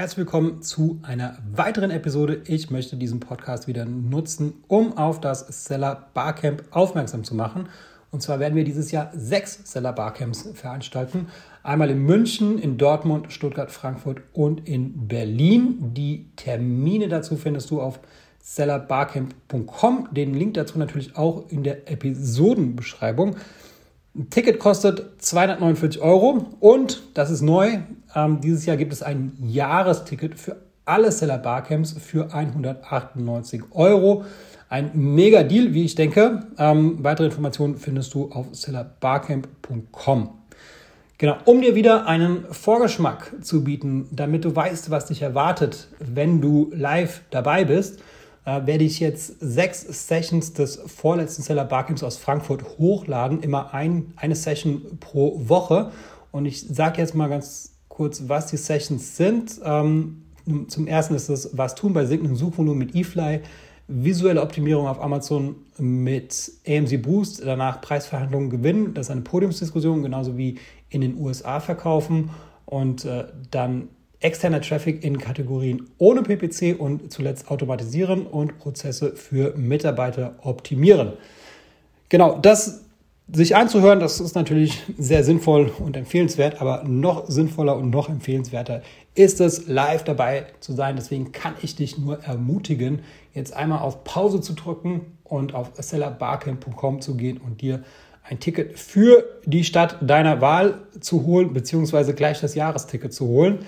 Herzlich willkommen zu einer weiteren Episode. Ich möchte diesen Podcast wieder nutzen, um auf das Seller Barcamp aufmerksam zu machen. Und zwar werden wir dieses Jahr sechs Seller Barcamps veranstalten. Einmal in München, in Dortmund, Stuttgart, Frankfurt und in Berlin. Die Termine dazu findest du auf sellerbarcamp.com. Den Link dazu natürlich auch in der Episodenbeschreibung. Ein Ticket kostet 249 Euro und das ist neu. Ähm, dieses Jahr gibt es ein Jahresticket für alle Seller Barcamps für 198 Euro. Ein mega Deal, wie ich denke. Ähm, weitere Informationen findest du auf sellerbarcamp.com. Genau, um dir wieder einen Vorgeschmack zu bieten, damit du weißt, was dich erwartet, wenn du live dabei bist, äh, werde ich jetzt sechs Sessions des vorletzten Seller Barcamps aus Frankfurt hochladen, immer ein, eine Session pro Woche. Und ich sage jetzt mal ganz kurz, was die Sessions sind. Ähm, zum ersten ist es Was tun bei sinkendem Suchvolumen mit eFly, visuelle Optimierung auf Amazon mit AMC Boost, danach Preisverhandlungen gewinnen. Das ist eine Podiumsdiskussion, genauso wie in den USA verkaufen. Und äh, dann externer Traffic in Kategorien ohne PPC und zuletzt automatisieren und Prozesse für Mitarbeiter optimieren. Genau, das sich anzuhören, das ist natürlich sehr sinnvoll und empfehlenswert, aber noch sinnvoller und noch empfehlenswerter ist es, live dabei zu sein. Deswegen kann ich dich nur ermutigen, jetzt einmal auf Pause zu drücken und auf sellerbarcamp.com zu gehen und dir ein Ticket für die Stadt deiner Wahl zu holen, beziehungsweise gleich das Jahresticket zu holen.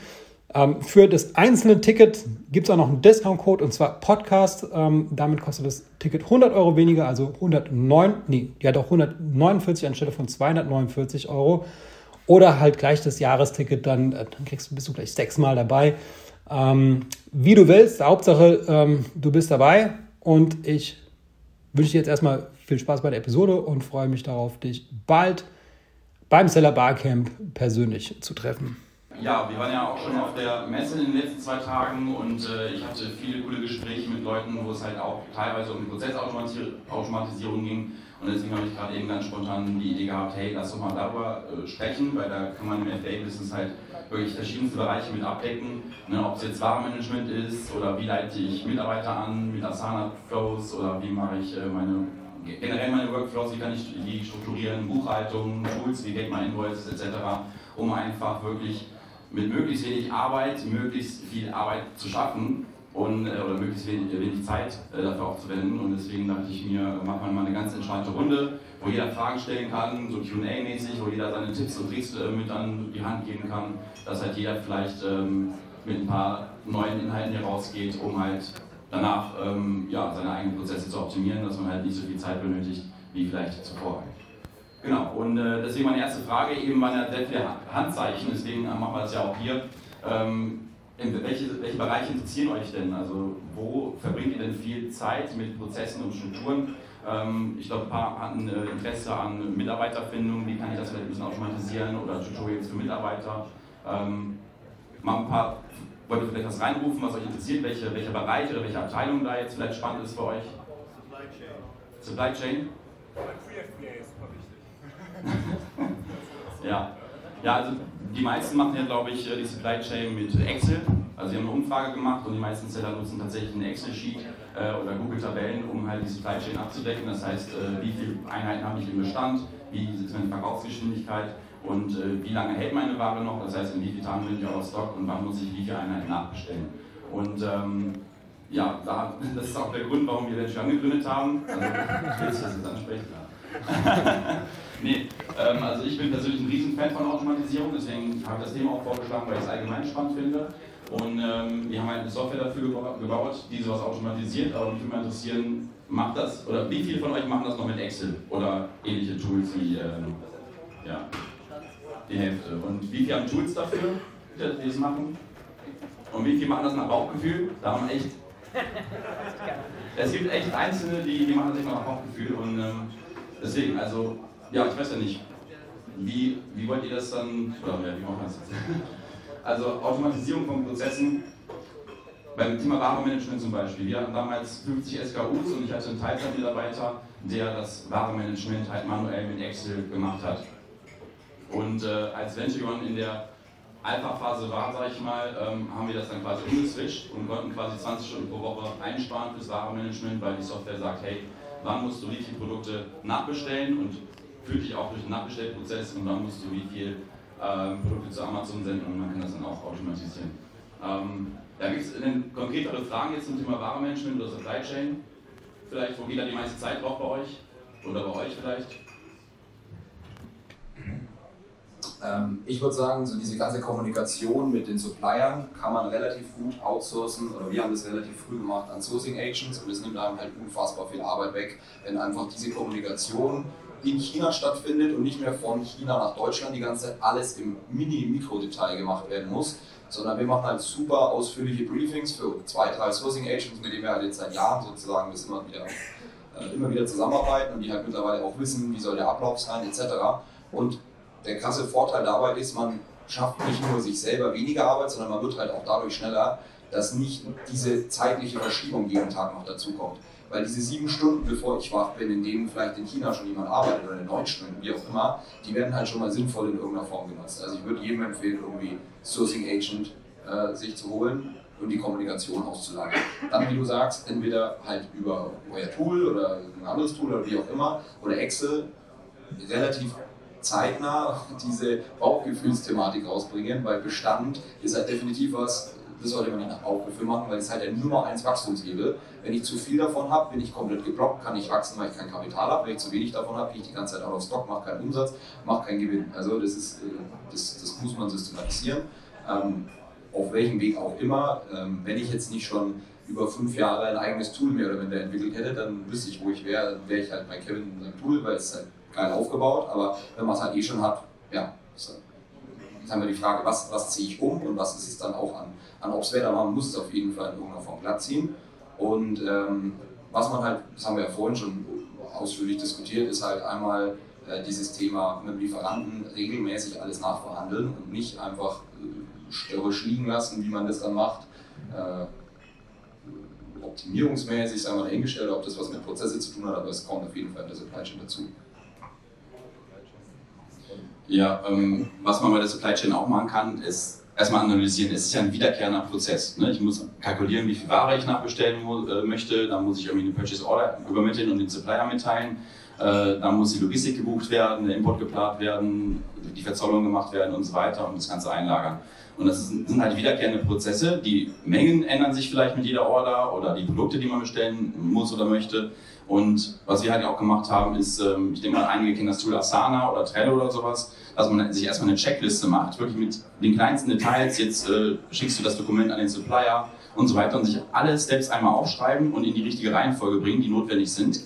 Ähm, für das einzelne Ticket gibt es auch noch einen Discount-Code und zwar Podcast. Ähm, damit kostet das Ticket 100 Euro weniger, also 109, nee, ja doch 149 anstelle von 249 Euro. Oder halt gleich das Jahresticket, dann, äh, dann kriegst, bist du gleich sechsmal dabei. Ähm, wie du willst, Hauptsache du bist dabei und ich wünsche dir jetzt erstmal viel Spaß bei der Episode und freue mich darauf, dich bald beim Seller Barcamp persönlich zu treffen. Ja, wir waren ja auch schon auf der Messe in den letzten zwei Tagen und äh, ich hatte viele coole Gespräche mit Leuten, wo es halt auch teilweise um Prozessautomatisierung ging. Und deswegen habe ich gerade eben ganz spontan die Idee gehabt, hey, lass doch mal darüber äh, sprechen, weil da kann man im FA-Business halt wirklich verschiedenste Bereiche mit abdecken. Ne, ob es jetzt Warenmanagement ist oder wie leite ich Mitarbeiter an mit Asana-Flows oder wie mache ich äh, meine generell meine Workflows, wie kann ich die strukturieren, Buchhaltung, Tools wie Get My Invoices etc., um einfach wirklich mit möglichst wenig Arbeit möglichst viel Arbeit zu schaffen und, äh, oder möglichst wenig, wenig Zeit äh, dafür aufzuwenden. Und deswegen dachte ich mir, machen wir mal eine ganz entspannte Runde, wo jeder Fragen stellen kann, so QA-mäßig, wo jeder seine Tipps und Tricks äh, mit an die Hand geben kann, dass halt jeder vielleicht ähm, mit ein paar neuen Inhalten hier rausgeht, um halt danach ähm, ja, seine eigenen Prozesse zu optimieren, dass man halt nicht so viel Zeit benötigt wie vielleicht zuvor. Genau, und äh, deswegen meine erste Frage, eben waren ja sehr viele Handzeichen, deswegen äh, machen wir das ja auch hier. Ähm, welche, welche Bereiche interessieren euch denn? Also wo verbringt ihr denn viel Zeit mit Prozessen und Strukturen? Ähm, ich glaube, ein paar hatten äh, Interesse an Mitarbeiterfindung, wie kann ich das vielleicht ein bisschen automatisieren oder Tutorials für Mitarbeiter. Ähm, mal ein paar, wollt ihr vielleicht was reinrufen, was euch interessiert, welche, welche Bereiche oder welche Abteilung da jetzt vielleicht spannend ist für euch? Supply Chain. Supply Chain? ja. ja, also die meisten machen ja, glaube ich, die Supply Chain mit Excel. Also sie haben eine Umfrage gemacht und die meisten Seller nutzen tatsächlich ein Excel-Sheet äh, oder Google-Tabellen, um halt die Supply Chain abzudecken. Das heißt, äh, wie viele Einheiten habe ich im Bestand, wie ist meine Verkaufsgeschwindigkeit und äh, wie lange hält meine Ware noch. Das heißt, in wie vielen Tagen bin ich aus Stock und wann muss ich wie viele Einheiten nachbestellen. Und ähm, ja, da, das ist auch der Grund, warum wir Venture angegründet haben. Also, ich will das jetzt ansprechen. nee, ähm, also ich bin persönlich ein Riesenfan von Automatisierung, deswegen habe ich das Thema auch vorgeschlagen, weil ich es allgemein spannend finde. Und ähm, wir haben halt eine Software dafür gebaut, die sowas automatisiert, aber mich würde mal interessieren, macht das, oder wie viele von euch machen das noch mit Excel oder ähnliche Tools wie, ähm, ja, die Hälfte. Und wie viele haben Tools dafür, die das machen? Und wie viele machen das nach Bauchgefühl? Da haben echt. Es gibt echt Einzelne, die, die machen das nach Bauchgefühl und ähm, deswegen, also, ja, ich weiß ja nicht, wie, wie wollt ihr das dann, oder ja, wie machen wir das? Also Automatisierung von Prozessen, beim Thema Warenmanagement zum Beispiel. Wir hatten damals 50 SKUs und ich hatte einen Teilzeitmitarbeiter, der das Warenmanagement halt manuell mit Excel gemacht hat. Und äh, als Venture in der Alpha-Phase war, sage ich mal, ähm, haben wir das dann quasi umgeswitcht und konnten quasi 20 Stunden pro Woche einsparen fürs Warenmanagement, weil die Software sagt, hey, wann musst du wie viele Produkte nachbestellen und führt dich auch durch den Nachbestellprozess und wann musst du wie viele ähm, Produkte zu Amazon senden und man kann das dann auch automatisieren. Ähm, da gibt es konkretere Fragen jetzt zum Thema Warenmanagement oder Supply Chain. Vielleicht, wo geht da die meiste Zeit drauf bei euch? Oder bei euch vielleicht? Ähm, ich würde sagen, so diese ganze Kommunikation mit den Suppliern kann man relativ gut outsourcen oder wir haben das relativ früh gemacht an Sourcing Agents und es nimmt einem halt unfassbar viel Arbeit weg, wenn einfach diese Kommunikation in China stattfindet und nicht mehr von China nach Deutschland die ganze Zeit alles im Mini-Mikro-Detail gemacht werden muss, sondern wir machen halt super ausführliche Briefings für zwei, drei Sourcing Agents, mit denen wir halt jetzt seit Jahren sozusagen das immer wieder, äh, immer wieder zusammenarbeiten und die halt mittlerweile auch wissen, wie soll der Ablauf sein etc. Und der krasse Vorteil dabei ist, man schafft nicht nur sich selber weniger Arbeit, sondern man wird halt auch dadurch schneller, dass nicht diese zeitliche Verschiebung jeden Tag noch dazu kommt. Weil diese sieben Stunden, bevor ich wach bin, in denen vielleicht in China schon jemand arbeitet oder in neun Stunden, wie auch immer, die werden halt schon mal sinnvoll in irgendeiner Form genutzt. Also ich würde jedem empfehlen, irgendwie Sourcing Agent äh, sich zu holen und die Kommunikation auszulagern. Dann, wie du sagst, entweder halt über euer Tool oder ein anderes Tool oder wie auch immer oder Excel relativ zeitnah diese Bauchgefühlsthematik rausbringen, weil Bestand ist halt definitiv was, das sollte man nicht nach Bauchgefühl machen, weil es halt der Nummer 1 Wachstumshebel. Wenn ich zu viel davon habe, bin ich komplett geblockt, kann ich wachsen, weil ich kein Kapital habe. Wenn ich zu wenig davon habe, bin ich die ganze Zeit out of stock, mache keinen Umsatz, mache keinen Gewinn. Also das, ist, äh, das, das muss man systematisieren. Ähm, auf welchem Weg auch immer. Ähm, wenn ich jetzt nicht schon über fünf Jahre ein eigenes Tool mehr oder weniger entwickelt hätte, dann wüsste ich, wo ich wäre, wäre ich halt bei Kevin in seinem Tool, weil es halt geil aufgebaut, aber wenn man es halt eh schon hat, ja, ist haben wir die Frage, was, was ziehe ich um und was ist es dann auch an, an Obstwert, aber man muss es auf jeden Fall in irgendeiner Form glatt ziehen. Und ähm, was man halt, das haben wir ja vorhin schon ausführlich diskutiert, ist halt einmal äh, dieses Thema mit dem Lieferanten regelmäßig alles nachverhandeln und nicht einfach äh, störrisch liegen lassen, wie man das dann macht. Äh, optimierungsmäßig, sagen wir dahingestellt, ob das was mit Prozesse zu tun hat, aber es kommt auf jeden Fall in der Supply Chain dazu. Ja, ähm, was man bei der Supply Chain auch machen kann, ist erstmal analysieren. Es ist ja ein wiederkehrender Prozess. Ne? Ich muss kalkulieren, wie viel Ware ich nachbestellen äh, möchte. Dann muss ich irgendwie eine Purchase Order übermitteln und den Supplier mitteilen. Äh, dann muss die Logistik gebucht werden, der Import geplant werden, die Verzollung gemacht werden und so weiter und das Ganze einlagern. Und das sind halt wiederkehrende Prozesse. Die Mengen ändern sich vielleicht mit jeder Order oder die Produkte, die man bestellen muss oder möchte. Und was wir halt auch gemacht haben, ist, ähm, ich denke mal, einige kennen das Tool Asana oder Trello oder sowas, dass man sich erstmal eine Checkliste macht, wirklich mit den kleinsten Details. Jetzt äh, schickst du das Dokument an den Supplier und so weiter und sich alle Steps einmal aufschreiben und in die richtige Reihenfolge bringen, die notwendig sind.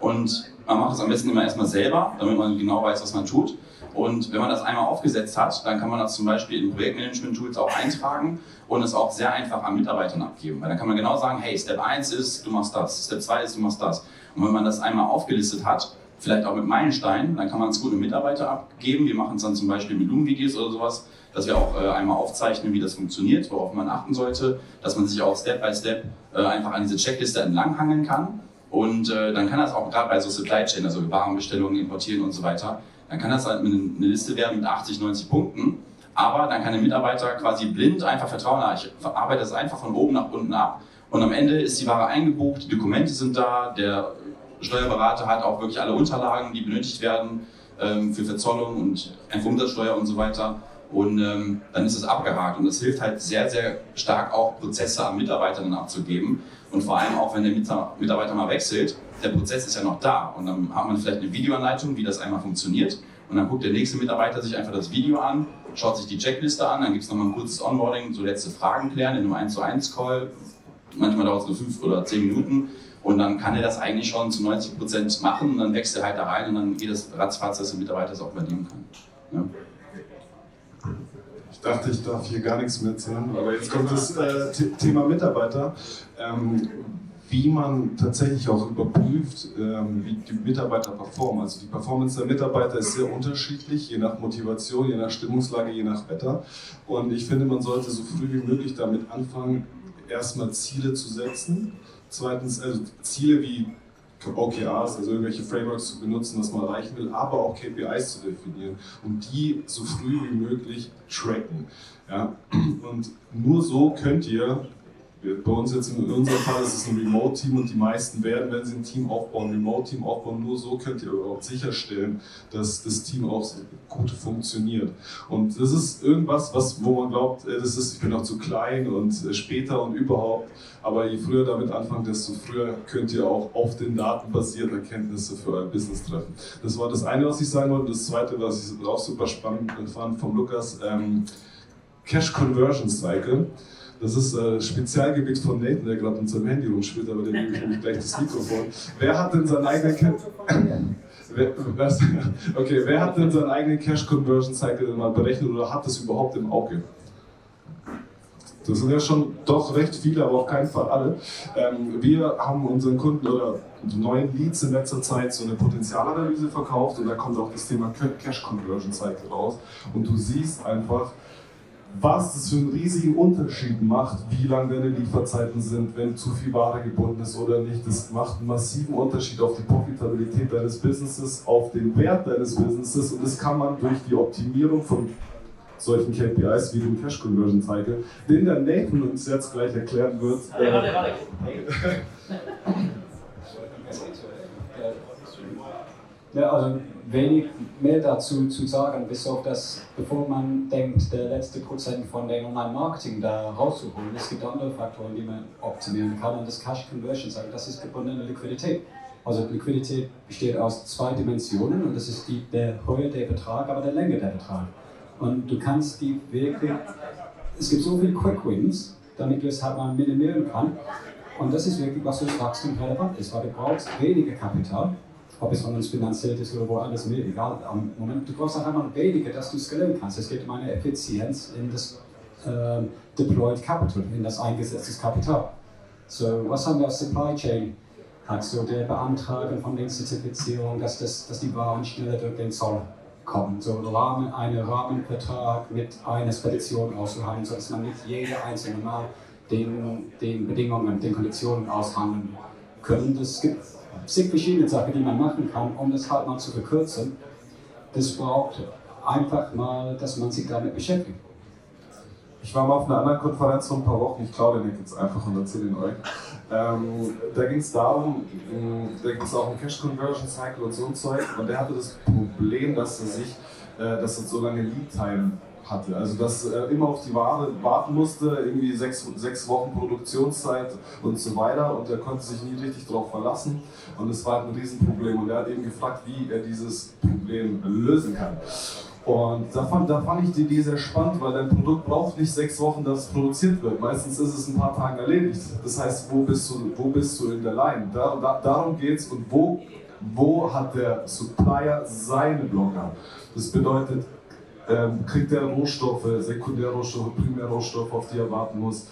Und man macht das am besten immer erstmal selber, damit man genau weiß, was man tut. Und wenn man das einmal aufgesetzt hat, dann kann man das zum Beispiel in Projektmanagement-Tools auch eintragen und es auch sehr einfach an Mitarbeitern abgeben. Weil dann kann man genau sagen, hey, Step 1 ist, du machst das, Step 2 ist, du machst das. Und wenn man das einmal aufgelistet hat, vielleicht auch mit Meilensteinen, dann kann man es gut an Mitarbeiter abgeben. Wir machen es dann zum Beispiel mit Loom-Videos oder sowas, dass wir auch äh, einmal aufzeichnen, wie das funktioniert, worauf man achten sollte, dass man sich auch Step by Step äh, einfach an diese Checkliste entlanghangeln kann. Und äh, dann kann das auch gerade bei so Supply Chain, also Warenbestellungen, Importieren und so weiter, dann kann das halt eine, eine Liste werden mit 80, 90 Punkten. Aber dann kann der Mitarbeiter quasi blind einfach vertrauen, ich arbeite das einfach von oben nach unten ab. Und am Ende ist die Ware eingebucht, die Dokumente sind da, der Steuerberater hat auch wirklich alle Unterlagen, die benötigt werden ähm, für Verzollung und Umsatzsteuer und so weiter. Und ähm, dann ist es abgehakt. Und das hilft halt sehr, sehr stark auch Prozesse an Mitarbeitern abzugeben. Und vor allem auch, wenn der Mitarbeiter mal wechselt, der Prozess ist ja noch da. Und dann hat man vielleicht eine Videoanleitung, wie das einmal funktioniert. Und dann guckt der nächste Mitarbeiter sich einfach das Video an, schaut sich die Checkliste an, dann gibt es nochmal ein kurzes Onboarding, so letzte Fragen klären in einem 1 zu 1 Call. Manchmal dauert es nur 5 oder 10 Minuten. Und dann kann er das eigentlich schon zu 90 Prozent machen und dann wächst er halt da rein und dann geht es ratzfatz, dass der Mitarbeiter das auch übernehmen kann. Ja. Ich dachte, ich darf hier gar nichts mehr erzählen, aber jetzt kommt das äh, Thema Mitarbeiter. Ähm, wie man tatsächlich auch überprüft, ähm, wie die Mitarbeiter performen. Also die Performance der Mitarbeiter ist sehr unterschiedlich, je nach Motivation, je nach Stimmungslage, je nach Wetter. Und ich finde, man sollte so früh wie möglich damit anfangen, erstmal Ziele zu setzen. Zweitens, also Ziele wie OKRs, also irgendwelche Frameworks zu benutzen, was man erreichen will, aber auch KPIs zu definieren und die so früh wie möglich tracken. Ja? Und nur so könnt ihr bei uns jetzt in unserem Fall ist es ein Remote-Team und die meisten werden, wenn sie ein Team aufbauen, Remote-Team aufbauen. Nur so könnt ihr überhaupt sicherstellen, dass das Team auch gut funktioniert. Und das ist irgendwas, was, wo man glaubt, äh, das ist, ich bin noch zu klein und äh, später und überhaupt. Aber je früher damit anfangen, desto früher könnt ihr auch auf den Daten basiert Erkenntnisse für euer Business treffen. Das war das eine, was ich sagen wollte. Das zweite, was ich auch super spannend fand vom Lukas, ähm, Cash Conversion Cycle. Das ist äh, Spezialgebiet von Nathan, der gerade mit seinem Handy rumspielt, aber dem gebe ich nämlich gleich das Mikrofon. Wer hat denn seinen eigenen Cash... okay, wer hat denn seinen eigenen Cash Conversion Cycle mal berechnet oder hat das überhaupt im Auge? Das sind ja schon doch recht viele, aber auf keinen Fall alle. Ähm, wir haben unseren Kunden oder neuen Leads in letzter Zeit so eine Potenzialanalyse verkauft und da kommt auch das Thema Cash Conversion Cycle raus. Und du siehst einfach, was das für einen riesigen Unterschied macht, wie lang deine Lieferzeiten sind, wenn zu viel Ware gebunden ist oder nicht. Das macht einen massiven Unterschied auf die Profitabilität deines Businesses, auf den Wert deines Businesses und das kann man durch die Optimierung von solchen KPIs wie dem Cash Conversion Cycle, den der Nathan uns jetzt gleich erklären wird. Hey, warte, warte. Ja, also wenig mehr dazu zu sagen, bis auf das, bevor man denkt, der letzte Prozent von dem Online-Marketing da rauszuholen. Es gibt andere Faktoren, die man optimieren kann und das Cash Conversion, das ist gebundene Liquidität. Also Liquidität besteht aus zwei Dimensionen und das ist die, der Höhe der Betrag, aber der Länge der Betrag. Und du kannst die wirklich, es gibt so viele Quick Wins, damit du es halt mal minimieren kannst. Und das ist wirklich, was für das Wachstum relevant ist, weil du brauchst weniger Kapital ob es von uns finanziert ist oder woanders, mir egal. Am Moment, du brauchst einfach mal weniger, dass du skalieren kannst. Es geht um eine Effizienz in das äh, Deployed Capital, in das eingesetzte Kapital. So, was haben wir als Supply Chain? Hat so der Beantragen von den Zertifizierungen, dass, das, dass die Waren schneller durch den Zoll kommen. So Rahmen, einen Rahmenvertrag mit einer Spedition auszuhandeln, sodass man nicht jede einzelne Mal den, den Bedingungen, den Konditionen aushandeln können. Es gibt zig verschiedene Sachen, die man machen kann, um das halt mal zu verkürzen. Das braucht einfach mal, dass man sich damit beschäftigt. Ich war mal auf einer anderen Konferenz vor ein paar Wochen, ich glaube den jetzt einfach und erzähle ihn euch. Ähm, da ging es darum, da ging es auch um Cash Conversion Cycle und so ein Zeug und der hatte das Problem, dass er sich, äh, dass er so lange Lead Time hatte. Also dass er immer auf die Ware warten musste, irgendwie sechs, sechs Wochen Produktionszeit und so weiter und er konnte sich nie richtig darauf verlassen und es war ein Riesenproblem und er hat eben gefragt, wie er dieses Problem lösen kann. Und da fand, da fand ich die Idee sehr spannend, weil dein Produkt braucht nicht sechs Wochen, dass es produziert wird. Meistens ist es ein paar Tage erledigt. Das heißt, wo bist du, wo bist du in der Line? Da, da, darum geht es und wo, wo hat der Supplier seine Blocker? Das bedeutet, kriegt er Rohstoffe, Sekundärrohstoffe, Primärrohstoffe, auf die er warten muss.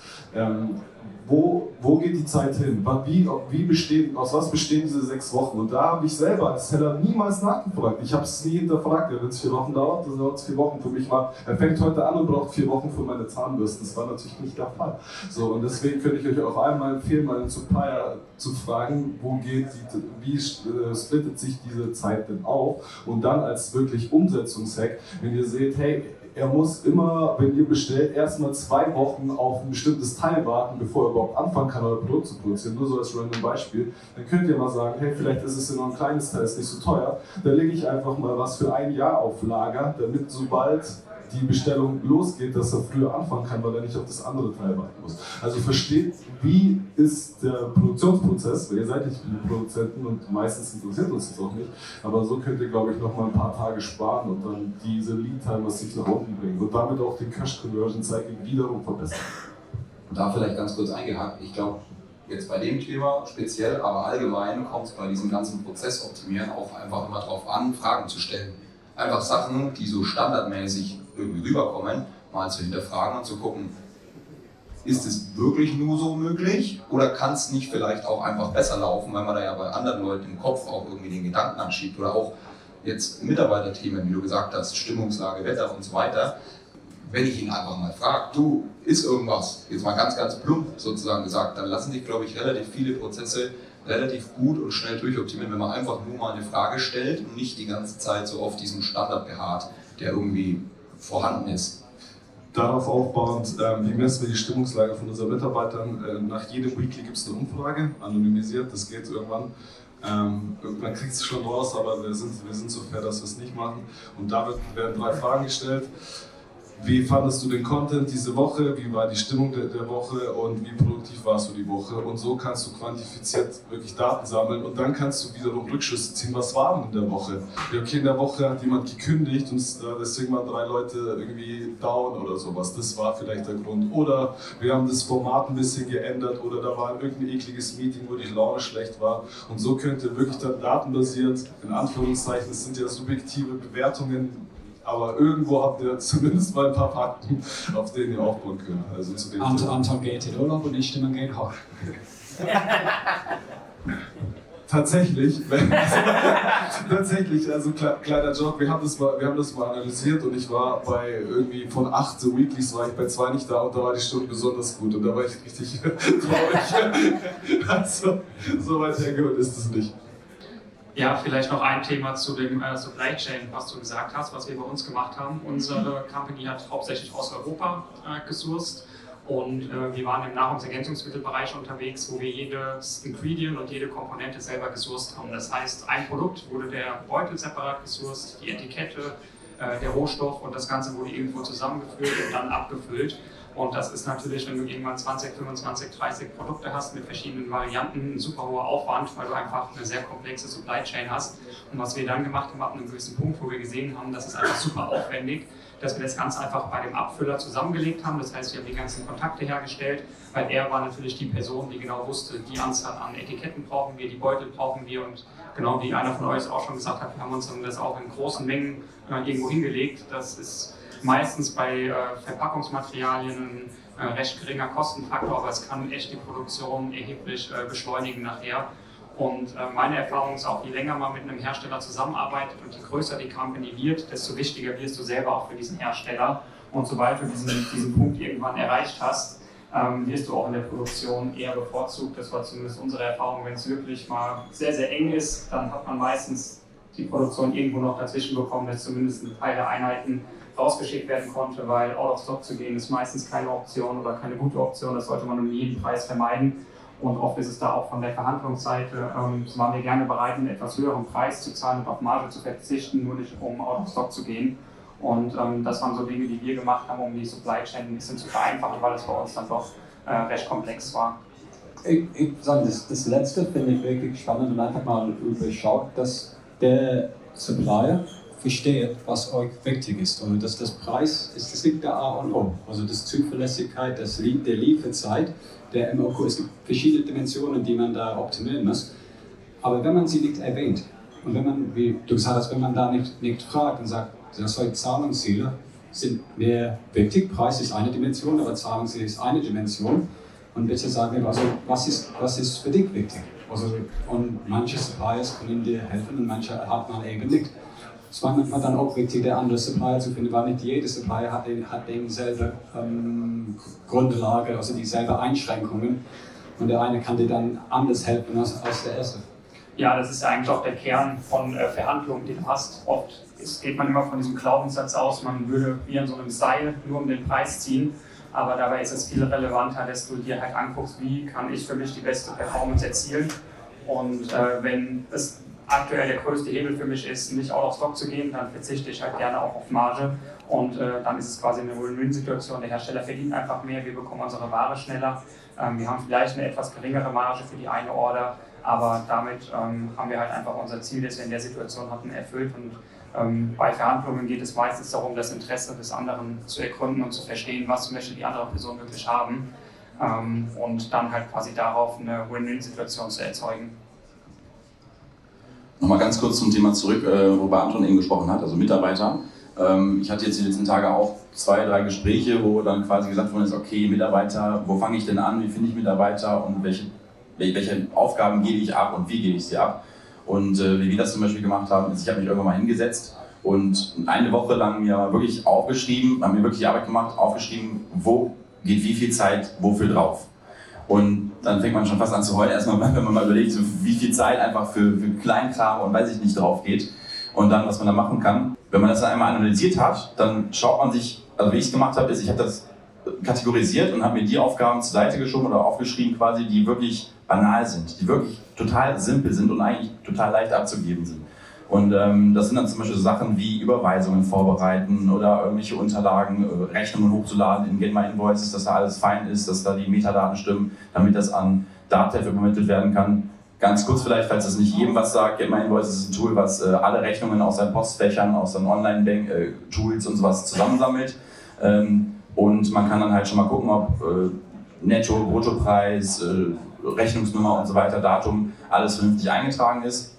Wo, wo geht die Zeit hin? Wie, wie bestehen, aus was bestehen diese sechs Wochen? Und da habe ich selber als Seller niemals nachgefragt. Ich habe es nie hinterfragt. Wenn es vier Wochen dauert, dann dauert es vier Wochen. Für mich war, er fängt heute an und braucht vier Wochen für meine Zahnbürsten. Das war natürlich nicht der Fall. So, und deswegen könnte ich euch auch einmal empfehlen, meinen Supplier zu fragen, wo geht die, wie äh, splittet sich diese Zeit denn auf? Und dann als wirklich Umsetzungshack, wenn ihr seht, hey, er muss immer, wenn ihr bestellt, erstmal zwei Wochen auf ein bestimmtes Teil warten, bevor er überhaupt anfangen kann, euer Produkt zu produzieren. Nur so als random Beispiel. Dann könnt ihr mal sagen, hey, vielleicht ist es ja noch ein kleines Teil, ist nicht so teuer. Dann lege ich einfach mal was für ein Jahr auf Lager, damit sobald die Bestellung losgeht, dass er früher anfangen kann, weil er nicht auf das andere Teil warten muss. Also versteht, wie ist der Produktionsprozess, weil ihr seid nicht viele Produzenten und meistens interessiert uns das auch nicht, aber so könnt ihr, glaube ich, noch mal ein paar Tage sparen und dann diese Lead-Timers sich nach unten bringen und damit auch den Cash-Conversion-Cycle wiederum verbessern. Da vielleicht ganz kurz eingehakt, ich glaube, jetzt bei dem Thema speziell, aber allgemein kommt es bei diesem ganzen Prozess optimieren auch einfach immer darauf an, Fragen zu stellen. Einfach Sachen, die so standardmäßig irgendwie rüberkommen, mal zu hinterfragen und zu gucken, ist es wirklich nur so möglich oder kann es nicht vielleicht auch einfach besser laufen, weil man da ja bei anderen Leuten im Kopf auch irgendwie den Gedanken anschiebt oder auch jetzt Mitarbeiterthemen, wie du gesagt hast, Stimmungslage, Wetter und so weiter. Wenn ich ihn einfach mal frage, du, ist irgendwas, jetzt mal ganz, ganz plump sozusagen gesagt, dann lassen sich, glaube ich, relativ viele Prozesse relativ gut und schnell durchoptimieren, wenn man einfach nur mal eine Frage stellt und nicht die ganze Zeit so auf diesem Standard beharrt, der irgendwie vorhanden ist. Darauf aufbauend, wie messen wir die Stimmungslage von unseren Mitarbeitern? Äh, nach jedem Weekly gibt es eine Umfrage, anonymisiert, das geht irgendwann. Ähm, irgendwann kriegt es schon raus, aber wir sind, wir sind so fair, dass wir es nicht machen. Und da werden drei Fragen gestellt. Wie fandest du den Content diese Woche? Wie war die Stimmung der, der, Woche und wie produktiv warst du die Woche? Und so kannst du quantifiziert wirklich Daten sammeln und dann kannst du wiederum Rückschlüsse ziehen. Was war denn in der Woche? Okay, in der Woche hat jemand gekündigt und deswegen waren drei Leute irgendwie down oder sowas. Das war vielleicht der Grund. Oder wir haben das Format ein bisschen geändert oder da war irgendein ekliges Meeting, wo die Laune schlecht war. Und so könnt ihr wirklich dann datenbasiert, in Anführungszeichen, es sind ja subjektive Bewertungen, aber irgendwo habt ihr zumindest mal ein paar Fakten, auf denen ihr aufbauen könnt. Also zu dem Anton, Anton geht in Urlaub und ich stimme hoch. Tatsächlich, tatsächlich, also kleiner Job, wir haben, das mal, wir haben das mal analysiert und ich war bei irgendwie von acht so Weeklies war ich bei zwei nicht da und da war die Stunde besonders gut und da war ich richtig traurig. also, so weit hergeholt ist es nicht. Ja, vielleicht noch ein Thema zu dem äh, Supply Chain, was du gesagt hast, was wir bei uns gemacht haben. Unsere Company hat hauptsächlich aus Europa äh, gesourced und äh, wir waren im Nahrungsergänzungsmittelbereich unterwegs, wo wir jedes Ingredient und jede Komponente selber gesourced haben. Das heißt, ein Produkt wurde der Beutel separat gesourced, die Etikette, äh, der Rohstoff und das Ganze wurde irgendwo zusammengeführt und dann abgefüllt. Und das ist natürlich, wenn du irgendwann 20, 25, 30 Produkte hast mit verschiedenen Varianten, ein super hoher Aufwand, weil du einfach eine sehr komplexe Supply Chain hast. Und was wir dann gemacht haben, ab einem gewissen Punkt, wo wir gesehen haben, das ist einfach super aufwendig, dass wir das ganz einfach bei dem Abfüller zusammengelegt haben. Das heißt, wir haben die ganzen Kontakte hergestellt, weil er war natürlich die Person, die genau wusste, die Anzahl an Etiketten brauchen wir, die Beutel brauchen wir und genau wie einer von euch auch schon gesagt hat, wir haben uns das auch in großen Mengen äh, irgendwo hingelegt. Das ist meistens bei äh, Verpackungsmaterialien ein äh, recht geringer Kostenfaktor, aber es kann echt die Produktion erheblich äh, beschleunigen nachher. Und meine Erfahrung ist auch, je länger man mit einem Hersteller zusammenarbeitet und je größer die Company wird, desto wichtiger wirst du selber auch für diesen Hersteller. Und sobald du diesen, diesen Punkt irgendwann erreicht hast, ähm, wirst du auch in der Produktion eher bevorzugt. Das war zumindest unsere Erfahrung. Wenn es wirklich mal sehr, sehr eng ist, dann hat man meistens die Produktion irgendwo noch dazwischen bekommen, dass zumindest ein Teil der Einheiten rausgeschickt werden konnte, weil out of stock zu gehen ist meistens keine Option oder keine gute Option. Das sollte man um jeden Preis vermeiden. Und oft ist es da auch von der Verhandlungsseite, ähm, waren wir gerne bereit, einen etwas höheren Preis zu zahlen und auf Marge zu verzichten, nur nicht um out of stock zu gehen. Und ähm, das waren so Dinge, die wir gemacht haben, um die Supply Chain ein bisschen zu vereinfachen, weil es bei uns dann doch äh, recht komplex war. Ich, ich sagen, das, das letzte finde ich wirklich spannend und einfach mal überschaut, dass der Supplier versteht, was euch wichtig ist. Und dass das Preis ist, das liegt der A und O. Also das Zuverlässigkeit, das Lied der Lieferzeit, der MOQ. Es gibt verschiedene Dimensionen, die man da optimieren muss. Aber wenn man sie nicht erwähnt und wenn man, wie du gesagt hast, wenn man da nicht, nicht fragt und sagt, solche Zahlungsziele sind mir wichtig, Preis ist eine Dimension, aber Zahlungsziel ist eine Dimension. Und bitte sagen wir, also, was ist, was ist für dich wichtig? Also, und manche Suppliers können dir helfen und manche hat man eben nicht. Es war manchmal dann auch wichtig, der andere Supplier zu finden, weil nicht jeder Supplier hat, hat dieselbe ähm, Grundlage, also dieselbe Einschränkungen. Und der eine kann dir dann anders helfen als, als der erste. Ja, das ist ja eigentlich auch der Kern von äh, Verhandlungen, die du hast. Oft geht man immer von diesem Glaubenssatz aus, man würde wie an so einem Seil nur um den Preis ziehen. Aber dabei ist es viel relevanter, dass du dir halt anguckst, wie kann ich für mich die beste Performance erzielen. Und äh, wenn es aktuell der größte Hebel für mich ist, nicht out of stock zu gehen, dann verzichte ich halt gerne auch auf Marge und äh, dann ist es quasi eine Win-Win-Situation. Der Hersteller verdient einfach mehr, wir bekommen unsere Ware schneller. Ähm, wir haben vielleicht eine etwas geringere Marge für die eine Order, aber damit ähm, haben wir halt einfach unser Ziel, das wir in der Situation hatten, erfüllt. Und ähm, bei Verhandlungen geht es meistens darum, das Interesse des anderen zu ergründen und zu verstehen, was möchte die andere Person wirklich haben ähm, und dann halt quasi darauf eine Win-Win-Situation zu erzeugen. Nochmal ganz kurz zum Thema zurück, äh, worüber Anton eben gesprochen hat, also Mitarbeiter. Ähm, ich hatte jetzt die letzten Tage auch zwei, drei Gespräche, wo dann quasi gesagt worden ist, okay, Mitarbeiter, wo fange ich denn an, wie finde ich Mitarbeiter und welche, welche Aufgaben gebe ich ab und wie gebe ich sie ab. Und äh, wie wir das zum Beispiel gemacht haben, ist, ich habe mich irgendwann mal hingesetzt und eine Woche lang mir wirklich aufgeschrieben, haben mir wirklich die Arbeit gemacht, aufgeschrieben, wo geht wie viel Zeit wofür drauf. Und dann fängt man schon fast an zu heulen, erstmal, wenn man mal überlegt, wie viel Zeit einfach für, für Kleinkram und weiß ich nicht drauf geht. Und dann, was man da machen kann. Wenn man das dann einmal analysiert hat, dann schaut man sich, also wie ich es gemacht habe, ist, ich habe das kategorisiert und habe mir die Aufgaben zur Seite geschoben oder aufgeschrieben quasi, die wirklich banal sind, die wirklich total simpel sind und eigentlich total leicht abzugeben sind. Und ähm, das sind dann zum Beispiel Sachen wie Überweisungen vorbereiten oder irgendwelche Unterlagen, äh, Rechnungen hochzuladen in Get My Invoices, dass da alles fein ist, dass da die Metadaten stimmen, damit das an Datev übermittelt werden kann. Ganz kurz vielleicht, falls das nicht jedem was sagt, Get My Invoices ist ein Tool, was äh, alle Rechnungen aus seinen Postfächern, aus seinen Online-Tools äh, und sowas zusammensammelt. Ähm, und man kann dann halt schon mal gucken, ob äh, Netto, Bruttopreis, äh, Rechnungsnummer und so weiter, Datum, alles vernünftig eingetragen ist.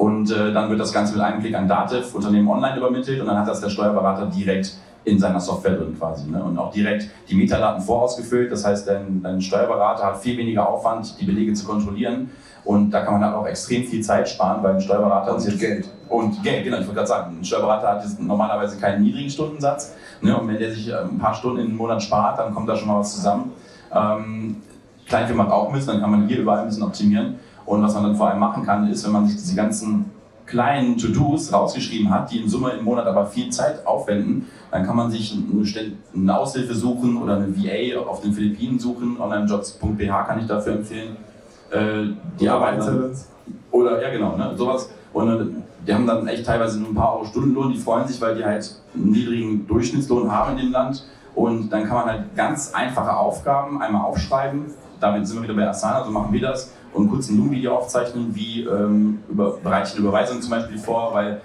Und äh, dann wird das Ganze mit einem Klick an Dativ Unternehmen online übermittelt und dann hat das der Steuerberater direkt in seiner Software drin quasi. Ne? Und auch direkt die Metadaten vorausgefüllt. Das heißt, dein, dein Steuerberater hat viel weniger Aufwand, die Belege zu kontrollieren. Und da kann man dann auch extrem viel Zeit sparen, weil ein Steuerberater und jetzt, Geld. Und Geld, genau, ich wollte gerade sagen, ein Steuerberater hat jetzt normalerweise keinen niedrigen Stundensatz. Ne? Und wenn der sich äh, ein paar Stunden im Monat spart, dann kommt da schon mal was zusammen. Ähm, Kleinfirma hat auch müssen, dann kann man hier überall ein bisschen optimieren. Und was man dann vor allem machen kann, ist, wenn man sich diese ganzen kleinen To-Dos rausgeschrieben hat, die in Summe im Monat aber viel Zeit aufwenden, dann kann man sich eine Aushilfe suchen oder eine VA auf den Philippinen suchen. Onlinejobs.bh kann ich dafür empfehlen. Äh, die arbeiten. Oder, ja, genau, ne, sowas. Und die haben dann echt teilweise nur ein paar Euro Stundenlohn, die freuen sich, weil die halt einen niedrigen Durchschnittslohn haben in dem Land. Und dann kann man halt ganz einfache Aufgaben einmal aufschreiben. Damit sind wir wieder bei Asana, so machen wir das und kurz ein Zoom-Video aufzeichnen, wie ähm, über, bereite ich eine Überweisung zum Beispiel vor, weil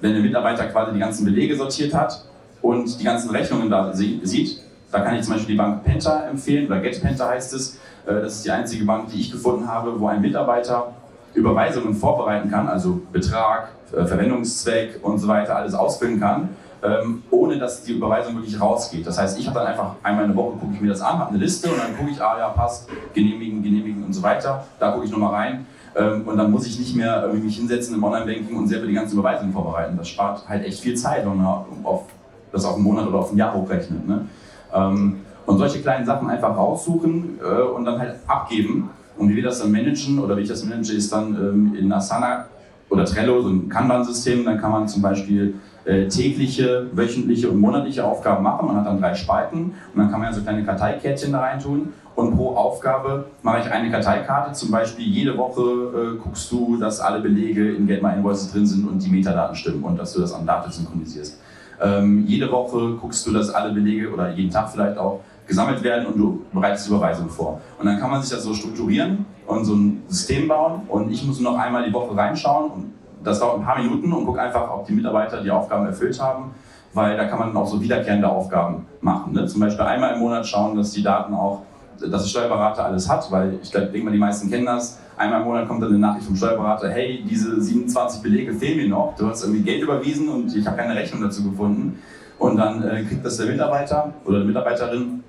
wenn der Mitarbeiter quasi die ganzen Belege sortiert hat und die ganzen Rechnungen da sieht, da kann ich zum Beispiel die Bank Penta empfehlen, oder GetPenta heißt es. Äh, das ist die einzige Bank, die ich gefunden habe, wo ein Mitarbeiter Überweisungen vorbereiten kann, also Betrag, äh, Verwendungszweck und so weiter, alles ausfüllen kann ähm, ohne dass die Überweisung wirklich rausgeht. Das heißt, ich habe dann einfach einmal in der Woche, gucke ich mir das an, habe eine Liste und dann gucke ich, ah ja, passt, genehmigen, genehmigen und so weiter. Da gucke ich nochmal rein. Ähm, und dann muss ich nicht mehr irgendwie mich hinsetzen im Online-Banking und selber die ganze Überweisung vorbereiten. Das spart halt echt viel Zeit, wenn man auf, das auf einen Monat oder auf ein Jahr hochrechnet. Ne? Ähm, und solche kleinen Sachen einfach raussuchen äh, und dann halt abgeben. Und wie wir das dann managen oder wie ich das manage, ist dann ähm, in Asana oder Trello, so ein Kanban-System. Dann kann man zum Beispiel äh, tägliche, wöchentliche und monatliche Aufgaben machen. Man hat dann drei Spalten und dann kann man ja so kleine Karteikärtchen da rein tun. Und pro Aufgabe mache ich eine Karteikarte. Zum Beispiel jede Woche äh, guckst du, dass alle Belege in Get My Invoices drin sind und die Metadaten stimmen und dass du das an Daten synchronisierst. Ähm, jede Woche guckst du, dass alle Belege oder jeden Tag vielleicht auch gesammelt werden und du bereitest Überweisung vor. Und dann kann man sich das so strukturieren und so ein System bauen und ich muss nur noch einmal die Woche reinschauen und das dauert ein paar Minuten und guck einfach, ob die Mitarbeiter die Aufgaben erfüllt haben, weil da kann man auch so wiederkehrende Aufgaben machen. Ne? Zum Beispiel einmal im Monat schauen, dass die Daten auch, dass der Steuerberater alles hat, weil ich denke mal, die meisten kennen das. Einmal im Monat kommt dann eine Nachricht vom Steuerberater, hey, diese 27 Belege fehlen mir noch, du hast irgendwie Geld überwiesen und ich habe keine Rechnung dazu gefunden. Und dann äh, kriegt das der Mitarbeiter oder die Mitarbeiterin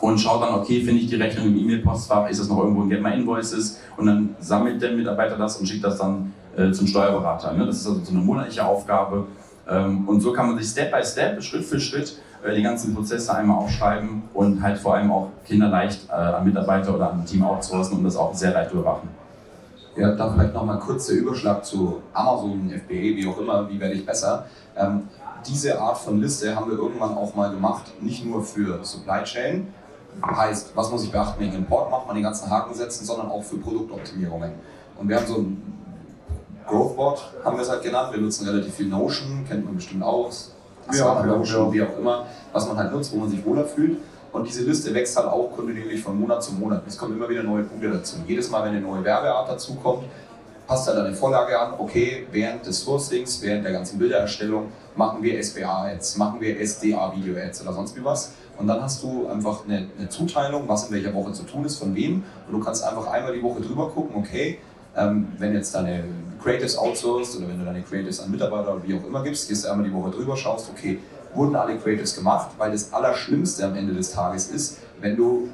und schaut dann, okay, finde ich die Rechnung im E-Mail-Postfach, ist das noch irgendwo in Get My Invoices und dann sammelt der Mitarbeiter das und schickt das dann äh, zum Steuerberater. Ne? Das ist also so eine monatliche Aufgabe ähm, und so kann man sich Step by Step, Schritt für Schritt äh, die ganzen Prozesse einmal aufschreiben und halt vor allem auch kinderleicht äh, an Mitarbeiter oder an Team outsourcen und das auch sehr leicht überwachen. Ja, dann vielleicht nochmal kurz der Überschlag zu Amazon, FBA, wie auch immer, wie werde ich besser. Ähm, diese Art von Liste haben wir irgendwann auch mal gemacht, nicht nur für Supply Chain, Heißt, was muss ich beachten, wenn ich Import mache, man den ganzen Haken setzen, sondern auch für Produktoptimierungen. Und wir haben so ein Growthboard, haben wir es halt genannt. Wir nutzen relativ viel Notion, kennt man bestimmt auch. Ja, Notion, ja. wie auch immer, was man halt nutzt, wo man sich wohler fühlt. Und diese Liste wächst halt auch kontinuierlich von Monat zu Monat. Es kommen immer wieder neue Punkte dazu. Jedes Mal, wenn eine neue Werbeart dazukommt, passt halt eine Vorlage an, okay, während des Sourcings, während der ganzen Bildererstellung machen wir SBA-Ads, machen wir SDA-Video-Ads oder sonst wie was. Und dann hast du einfach eine, eine, Zuteilung, was in welcher Woche zu tun ist, von wem. Und du kannst einfach einmal die Woche drüber gucken, okay, ähm, wenn jetzt deine Creatives outsourced oder wenn du deine Creatives an Mitarbeiter oder wie auch immer gibst, gehst du einmal die Woche drüber, schaust, okay, wurden alle Creatives gemacht, weil das Allerschlimmste am Ende des Tages ist, wenn du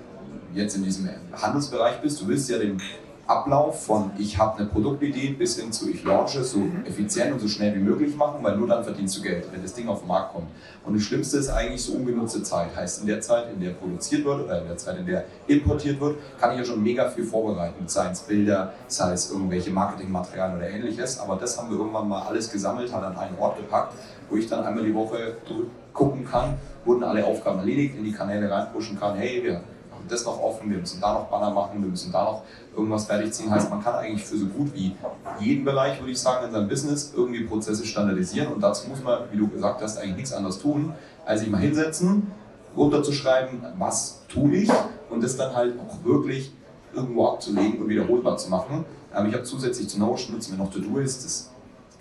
jetzt in diesem Handelsbereich bist, du willst ja den Ablauf von ich habe eine Produktidee bis hin zu ich launche so effizient und so schnell wie möglich machen, weil nur dann verdienst du Geld, wenn das Ding auf den Markt kommt. Und das Schlimmste ist eigentlich so ungenutzte Zeit. Heißt, in der Zeit, in der produziert wird oder in der Zeit, in der importiert wird, kann ich ja schon mega viel vorbereiten. Sei es Bilder, sei es irgendwelche Marketingmaterialien oder ähnliches. Aber das haben wir irgendwann mal alles gesammelt, hat an einen Ort gepackt, wo ich dann einmal die Woche gucken kann, wurden alle Aufgaben erledigt, in die Kanäle reinpushen kann, hey, wir haben das noch offen, wir müssen da noch Banner machen, wir müssen da noch irgendwas fertig ziehen. Heißt, man kann eigentlich für so gut wie jeden Bereich, würde ich sagen, in seinem Business irgendwie Prozesse standardisieren und dazu muss man, wie du gesagt hast, eigentlich nichts anderes tun, als sich mal hinsetzen, runterzuschreiben, was tue ich und das dann halt auch wirklich irgendwo abzulegen und wiederholbar zu machen. Ähm, ich habe zusätzlich zu Notion nutzen wir noch To-Do-Ist, das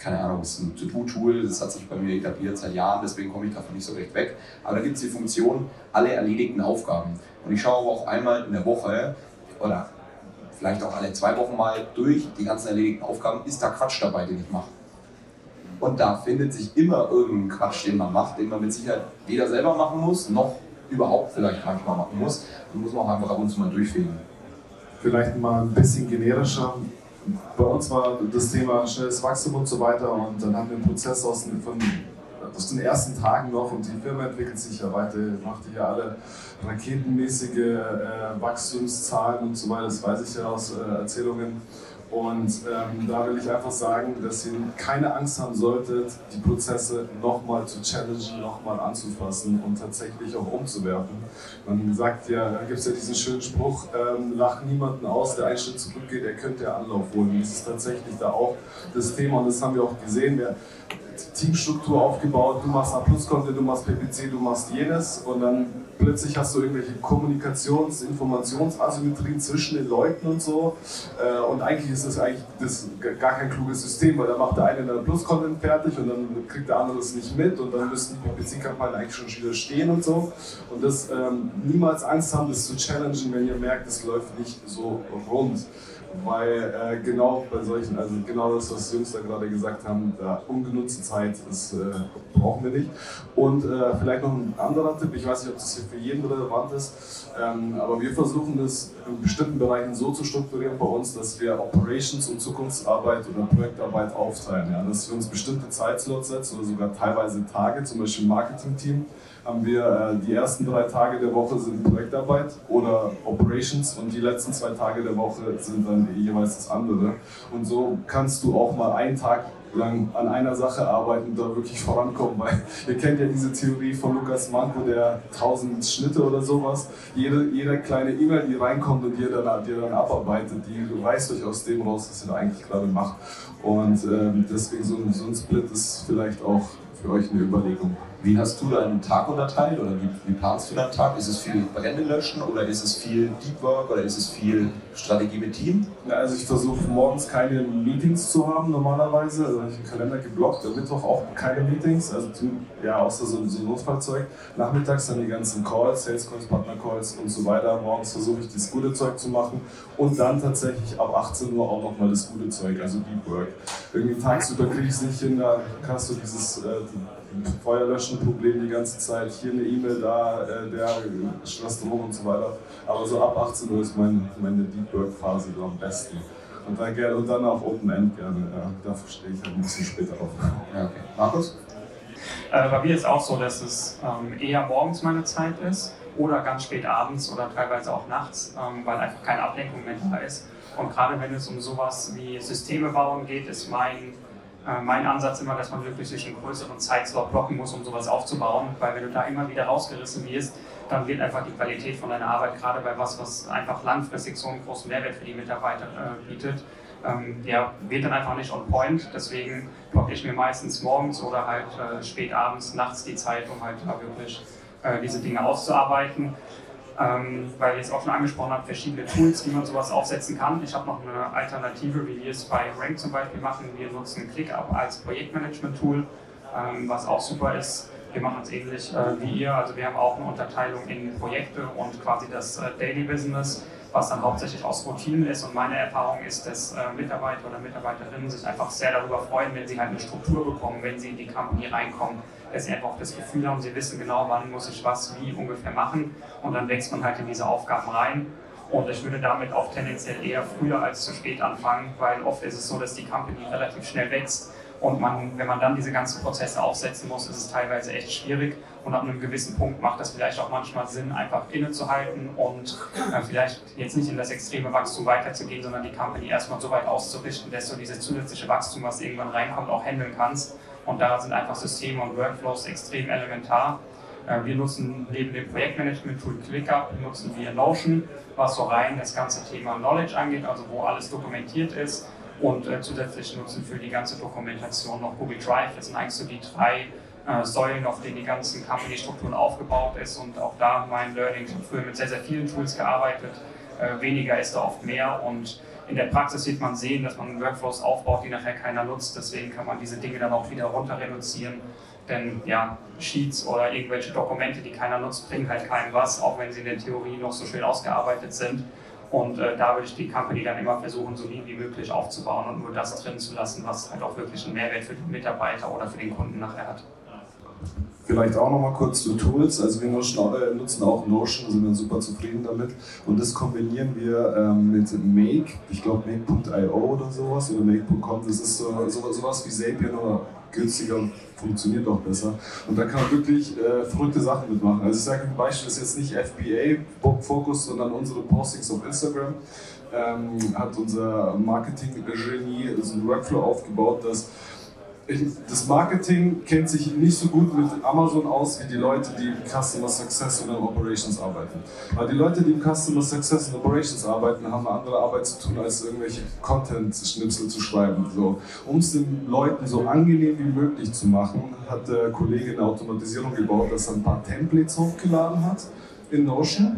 keine Ahnung, ist ein To-Do-Tool, das hat sich bei mir etabliert seit Jahren, deswegen komme ich davon nicht so recht weg. Aber da gibt es die Funktion, alle erledigten Aufgaben. Und ich schaue auch einmal in der Woche oder vielleicht auch alle zwei Wochen mal durch die ganzen erledigten Aufgaben, ist da Quatsch dabei, den ich mache. Und da findet sich immer irgendein Quatsch, den man macht, den man mit Sicherheit weder selber machen muss, noch überhaupt vielleicht manchmal machen muss. Den muss man auch einfach ab und zu mal durchfegen. Vielleicht mal ein bisschen generischer bei uns war das Thema schnelles Wachstum und so weiter und dann haben wir einen Prozess aus den, von, aus den ersten Tagen noch und die Firma entwickelt sich ja weiter, macht ja alle raketenmäßige äh, Wachstumszahlen und so weiter, das weiß ich ja aus äh, Erzählungen. Und ähm, da will ich einfach sagen, dass ihr keine Angst haben solltet, die Prozesse nochmal zu challengen, nochmal anzufassen und tatsächlich auch umzuwerfen. Man sagt ja, da gibt es ja diesen schönen Spruch, ähm, lach niemanden aus, der einen Schritt zurückgeht, der könnte ja Anlauf holen. Das ist tatsächlich da auch das Thema und das haben wir auch gesehen. Wir, Teamstruktur aufgebaut, du machst A-Plus-Content, du machst PPC, du machst jenes. Und dann plötzlich hast du irgendwelche Kommunikations-, Informationsasymmetrien zwischen den Leuten und so. Äh, und eigentlich ist das eigentlich das gar kein kluges System, weil da macht der eine dann Plus-Content fertig und dann kriegt der andere es nicht mit. Und dann müssten die PPC-Kampagnen eigentlich schon wieder stehen und so. Und das ähm, niemals Angst haben, das zu challengen, wenn ihr merkt, es läuft nicht so rund weil äh, genau bei solchen, also genau das, was die Jungs da gerade gesagt haben, da ungenutzte Zeit ist, äh, brauchen wir nicht. Und äh, vielleicht noch ein anderer Tipp, ich weiß nicht, ob das hier für jeden relevant ist, ähm, aber wir versuchen das in bestimmten Bereichen so zu strukturieren bei uns, dass wir Operations und Zukunftsarbeit oder Projektarbeit aufteilen. Ja? Dass wir uns bestimmte Zeitslots setzen oder sogar teilweise Tage, zum Beispiel Marketing-Team haben wir äh, die ersten drei Tage der Woche sind Projektarbeit oder Operations und die letzten zwei Tage der Woche sind dann jeweils das andere. Und so kannst du auch mal einen Tag lang an einer Sache arbeiten und da wirklich vorankommen, weil ihr kennt ja diese Theorie von Lukas Manko, der 1000 Schnitte oder sowas. Jede, jede kleine E-Mail, die reinkommt und die ihr dann, die ihr dann abarbeitet, die reißt euch aus dem raus, was ihr da eigentlich gerade macht. Und ähm, deswegen so, so ein Split ist vielleicht auch für euch eine Überlegung. Wie hast du deinen Tag unterteilt oder wie, wie planst du deinen Tag? Ist es viel Brände löschen oder ist es viel Deep Work oder ist es viel Strategie mit Team? Ja, also ich versuche morgens keine Meetings zu haben normalerweise. Also ich habe den Kalender geblockt, am Mittwoch auch keine Meetings, also ja, außer so, so Notfallzeug. Nachmittags dann die ganzen Calls, Sales Calls, Partner Calls und so weiter. Morgens versuche ich das gute Zeug zu machen und dann tatsächlich ab 18 Uhr auch nochmal das gute Zeug, also Deep Work. Irgendwie tagsüber kriege ich es nicht hin, da hast du dieses äh, Feuerlöschen-Problem die ganze Zeit, hier eine E-Mail, da äh, der Stress drum und so weiter. Aber so ab 18 Uhr ist mein, meine Deep Work-Phase am besten. Und dann, gerne, und dann auch Open End gerne. Ja, dafür stehe ich halt ein bisschen später auf. Ja, okay. Markus? Äh, bei mir ist auch so, dass es ähm, eher morgens meine Zeit ist oder ganz spät abends oder teilweise auch nachts, ähm, weil einfach keine Ablenkung mehr da ist. Und gerade wenn es um sowas wie Systeme bauen geht, ist mein mein Ansatz immer, dass man wirklich sich einen größeren Zeitslot blocken muss, um sowas aufzubauen, weil wenn du da immer wieder rausgerissen wirst, dann wird einfach die Qualität von deiner Arbeit, gerade bei was, was einfach langfristig so einen großen Mehrwert für die Mitarbeiter äh, bietet, ähm, ja, wird dann einfach nicht on point. Deswegen blocke ich mir meistens morgens oder halt äh, spät abends, nachts die Zeit, um halt da wirklich äh, diese Dinge auszuarbeiten ähm, weil ihr es auch schon angesprochen habt, verschiedene Tools, wie man sowas aufsetzen kann. Ich habe noch eine Alternative, wie wir es bei Rank zum Beispiel machen. Wir nutzen ClickUp als Projektmanagement-Tool, ähm, was auch super ist. Wir machen es ähnlich äh, wie ihr. Also wir haben auch eine Unterteilung in Projekte und quasi das äh, Daily Business, was dann hauptsächlich aus Routinen ist. Und meine Erfahrung ist, dass äh, Mitarbeiter oder Mitarbeiterinnen sich einfach sehr darüber freuen, wenn sie halt eine Struktur bekommen, wenn sie in die Company reinkommen dass sie einfach auch das Gefühl haben, sie wissen genau, wann muss ich was wie ungefähr machen und dann wächst man halt in diese Aufgaben rein. Und ich würde damit auch tendenziell eher früher als zu spät anfangen, weil oft ist es so, dass die Company relativ schnell wächst und man, wenn man dann diese ganzen Prozesse aufsetzen muss, ist es teilweise echt schwierig. Und ab einem gewissen Punkt macht das vielleicht auch manchmal Sinn, einfach innezuhalten und äh, vielleicht jetzt nicht in das extreme Wachstum weiterzugehen, sondern die Company erstmal so weit auszurichten, dass du dieses zusätzliche Wachstum, was irgendwann reinkommt, auch handeln kannst. Und da sind einfach Systeme und Workflows extrem elementar. Äh, wir nutzen neben dem Projektmanagement-Tool ClickUp, nutzen wir Notion, was so rein das ganze Thema Knowledge angeht, also wo alles dokumentiert ist und äh, zusätzlich nutzen für die ganze Dokumentation noch Google Drive. Das sind eigentlich so die drei äh, Säulen, auf denen die ganzen Company-Strukturen aufgebaut ist und auch da mein Learning. Ich habe früher mit sehr, sehr vielen Tools gearbeitet. Äh, weniger ist da oft mehr und in der Praxis wird man sehen, dass man Workflows aufbaut, die nachher keiner nutzt. Deswegen kann man diese Dinge dann auch wieder runter reduzieren. Denn ja, Sheets oder irgendwelche Dokumente, die keiner nutzt, bringen halt keinem was, auch wenn sie in der Theorie noch so schön ausgearbeitet sind. Und äh, da würde ich die Company dann immer versuchen, so wie möglich aufzubauen und nur das drin zu lassen, was halt auch wirklich einen Mehrwert für den Mitarbeiter oder für den Kunden nachher hat. Vielleicht auch noch mal kurz zu Tools. Also wir äh, nutzen auch Notion, sind wir super zufrieden damit. Und das kombinieren wir ähm, mit Make, ich glaube Make.io oder sowas oder Make.com. Das ist so, so, sowas wie Zapier, nur günstiger und funktioniert auch besser. Und da kann man wirklich äh, verrückte Sachen mitmachen. Also ich sage ein Beispiel, das ist jetzt nicht FBA-Fokus, sondern unsere Postings auf Instagram. Ähm, hat unser Marketing-Genie so einen Workflow aufgebaut, dass das Marketing kennt sich nicht so gut mit Amazon aus wie die Leute, die im Customer Success und in Operations arbeiten. Weil die Leute, die im Customer Success und Operations arbeiten, haben eine andere Arbeit zu tun, als irgendwelche Content-Schnipsel zu schreiben. So, um es den Leuten so angenehm wie möglich zu machen, hat der Kollege eine Automatisierung gebaut, dass er ein paar Templates hochgeladen hat in Notion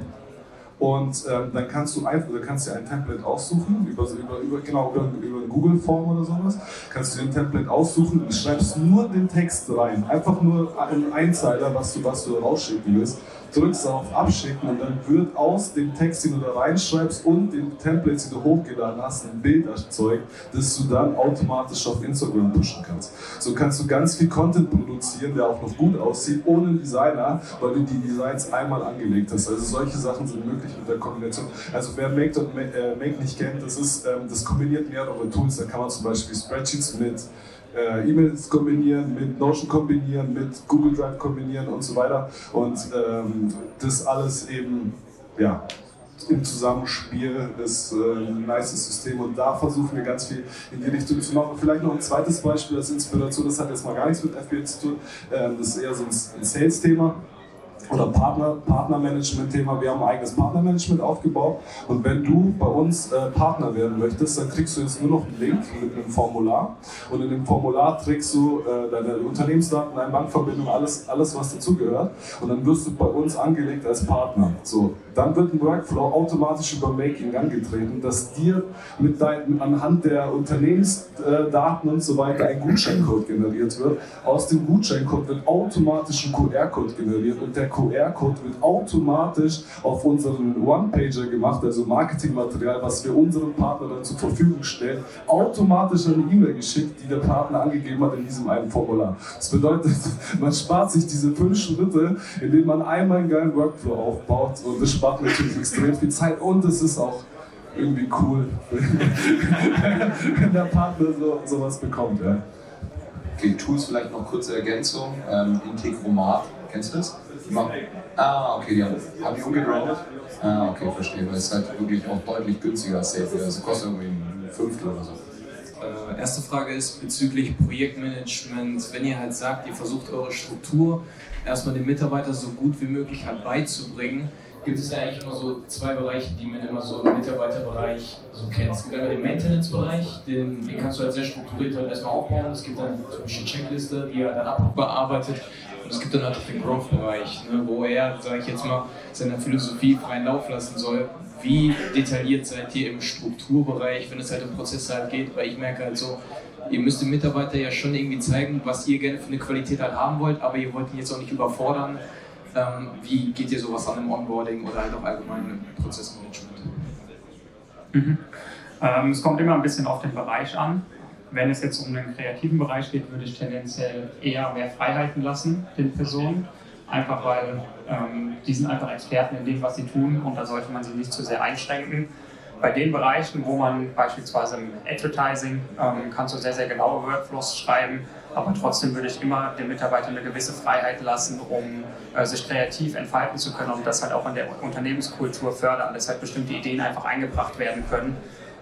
und ähm, dann kannst du einfach, kannst dir ein Template aussuchen, über, über, über, genau, über, über eine Google-Form oder sowas, kannst du ein Template aussuchen und schreibst nur den Text rein. Einfach nur einen Einzeiler, was du, was du rausschicken willst drückst auf Abschicken und dann wird aus dem Text, den du da reinschreibst und den Templates, die du hochgeladen hast, ein Bild erzeugt, das du dann automatisch auf Instagram pushen kannst. So kannst du ganz viel Content produzieren, der auch noch gut aussieht, ohne Designer, weil du die Designs einmal angelegt hast. Also solche Sachen sind möglich mit der Kombination. Also wer Make, äh, Make nicht kennt, das, ist, ähm, das kombiniert mehrere Tools. Da kann man zum Beispiel Spreadsheets mit äh, E-Mails kombinieren, mit Notion kombinieren, mit Google Drive kombinieren und so weiter. Und ähm, das alles eben ja, im Zusammenspiel ist äh, ein nice System und da versuchen wir ganz viel in die Richtung zu machen. Vielleicht noch ein zweites Beispiel als Inspiration, das hat jetzt mal gar nichts mit FBA zu tun, ähm, das ist eher so ein Sales-Thema oder Partner, Partnermanagement-Thema. Wir haben ein eigenes Partnermanagement aufgebaut und wenn du bei uns äh, Partner werden möchtest, dann kriegst du jetzt nur noch einen Link mit einem Formular und in dem Formular trägst du äh, deine Unternehmensdaten, deine Bankverbindung, alles, alles was dazugehört und dann wirst du bei uns angelegt als Partner. So, dann wird ein Workflow automatisch über Making angetreten, dass dir mit dein, anhand der Unternehmensdaten und so weiter ein Gutscheincode generiert wird. Aus dem Gutscheincode wird automatisch ein QR-Code generiert und der QR-Code wird automatisch auf unseren One-Pager gemacht, also Marketingmaterial, was wir unseren Partnern dann zur Verfügung stellen, automatisch eine E-Mail geschickt, die der Partner angegeben hat in diesem einen Formular. Das bedeutet, man spart sich diese fünf Schritte, indem man einmal einen geilen Workflow aufbaut und das spart natürlich extrem viel Zeit und es ist auch irgendwie cool, wenn der Partner so, sowas bekommt. Ja. Okay, Tools vielleicht noch kurze Ergänzung. Ähm, Integromat, kennst du das? Ah, okay, die haben, haben die umgebrandet? Ah, okay, verstehe. Weil es ist halt wirklich auch deutlich günstiger als Safe. Also kostet irgendwie ein Fünftel oder so. Äh, erste Frage ist bezüglich Projektmanagement. Wenn ihr halt sagt, ihr versucht eure Struktur erstmal den Mitarbeiter so gut wie möglich halt beizubringen, gibt es ja eigentlich immer so zwei Bereiche, die man immer so im Mitarbeiterbereich so kennt. Es gibt einmal den Maintenance-Bereich, den, den kannst du halt sehr strukturiert halt erstmal aufbauen. Es gibt dann zum Beispiel Checkliste, die er dann bearbeitet. Und es gibt dann halt den Growth-Bereich, ne, wo er, sage ich jetzt mal, seiner Philosophie freien Lauf lassen soll. Wie detailliert seid ihr im Strukturbereich, wenn es halt um Prozesse halt geht? Weil ich merke halt so, ihr müsst dem Mitarbeiter ja schon irgendwie zeigen, was ihr gerne für eine Qualität halt haben wollt, aber ihr wollt ihn jetzt auch nicht überfordern. Ähm, wie geht ihr sowas an im Onboarding oder halt auch allgemein im Prozessmanagement? Mhm. Ähm, es kommt immer ein bisschen auf den Bereich an. Wenn es jetzt um den kreativen Bereich geht, würde ich tendenziell eher mehr Freiheiten lassen den Personen. einfach weil ähm, die sind einfach Experten in dem, was sie tun und da sollte man sie nicht zu sehr einschränken. Bei den Bereichen, wo man beispielsweise im Advertising ähm, kannst du sehr, sehr genaue Workflows schreiben, aber trotzdem würde ich immer den Mitarbeitern eine gewisse Freiheit lassen, um äh, sich kreativ entfalten zu können und das halt auch in der Unternehmenskultur fördern, dass halt bestimmte Ideen einfach eingebracht werden können.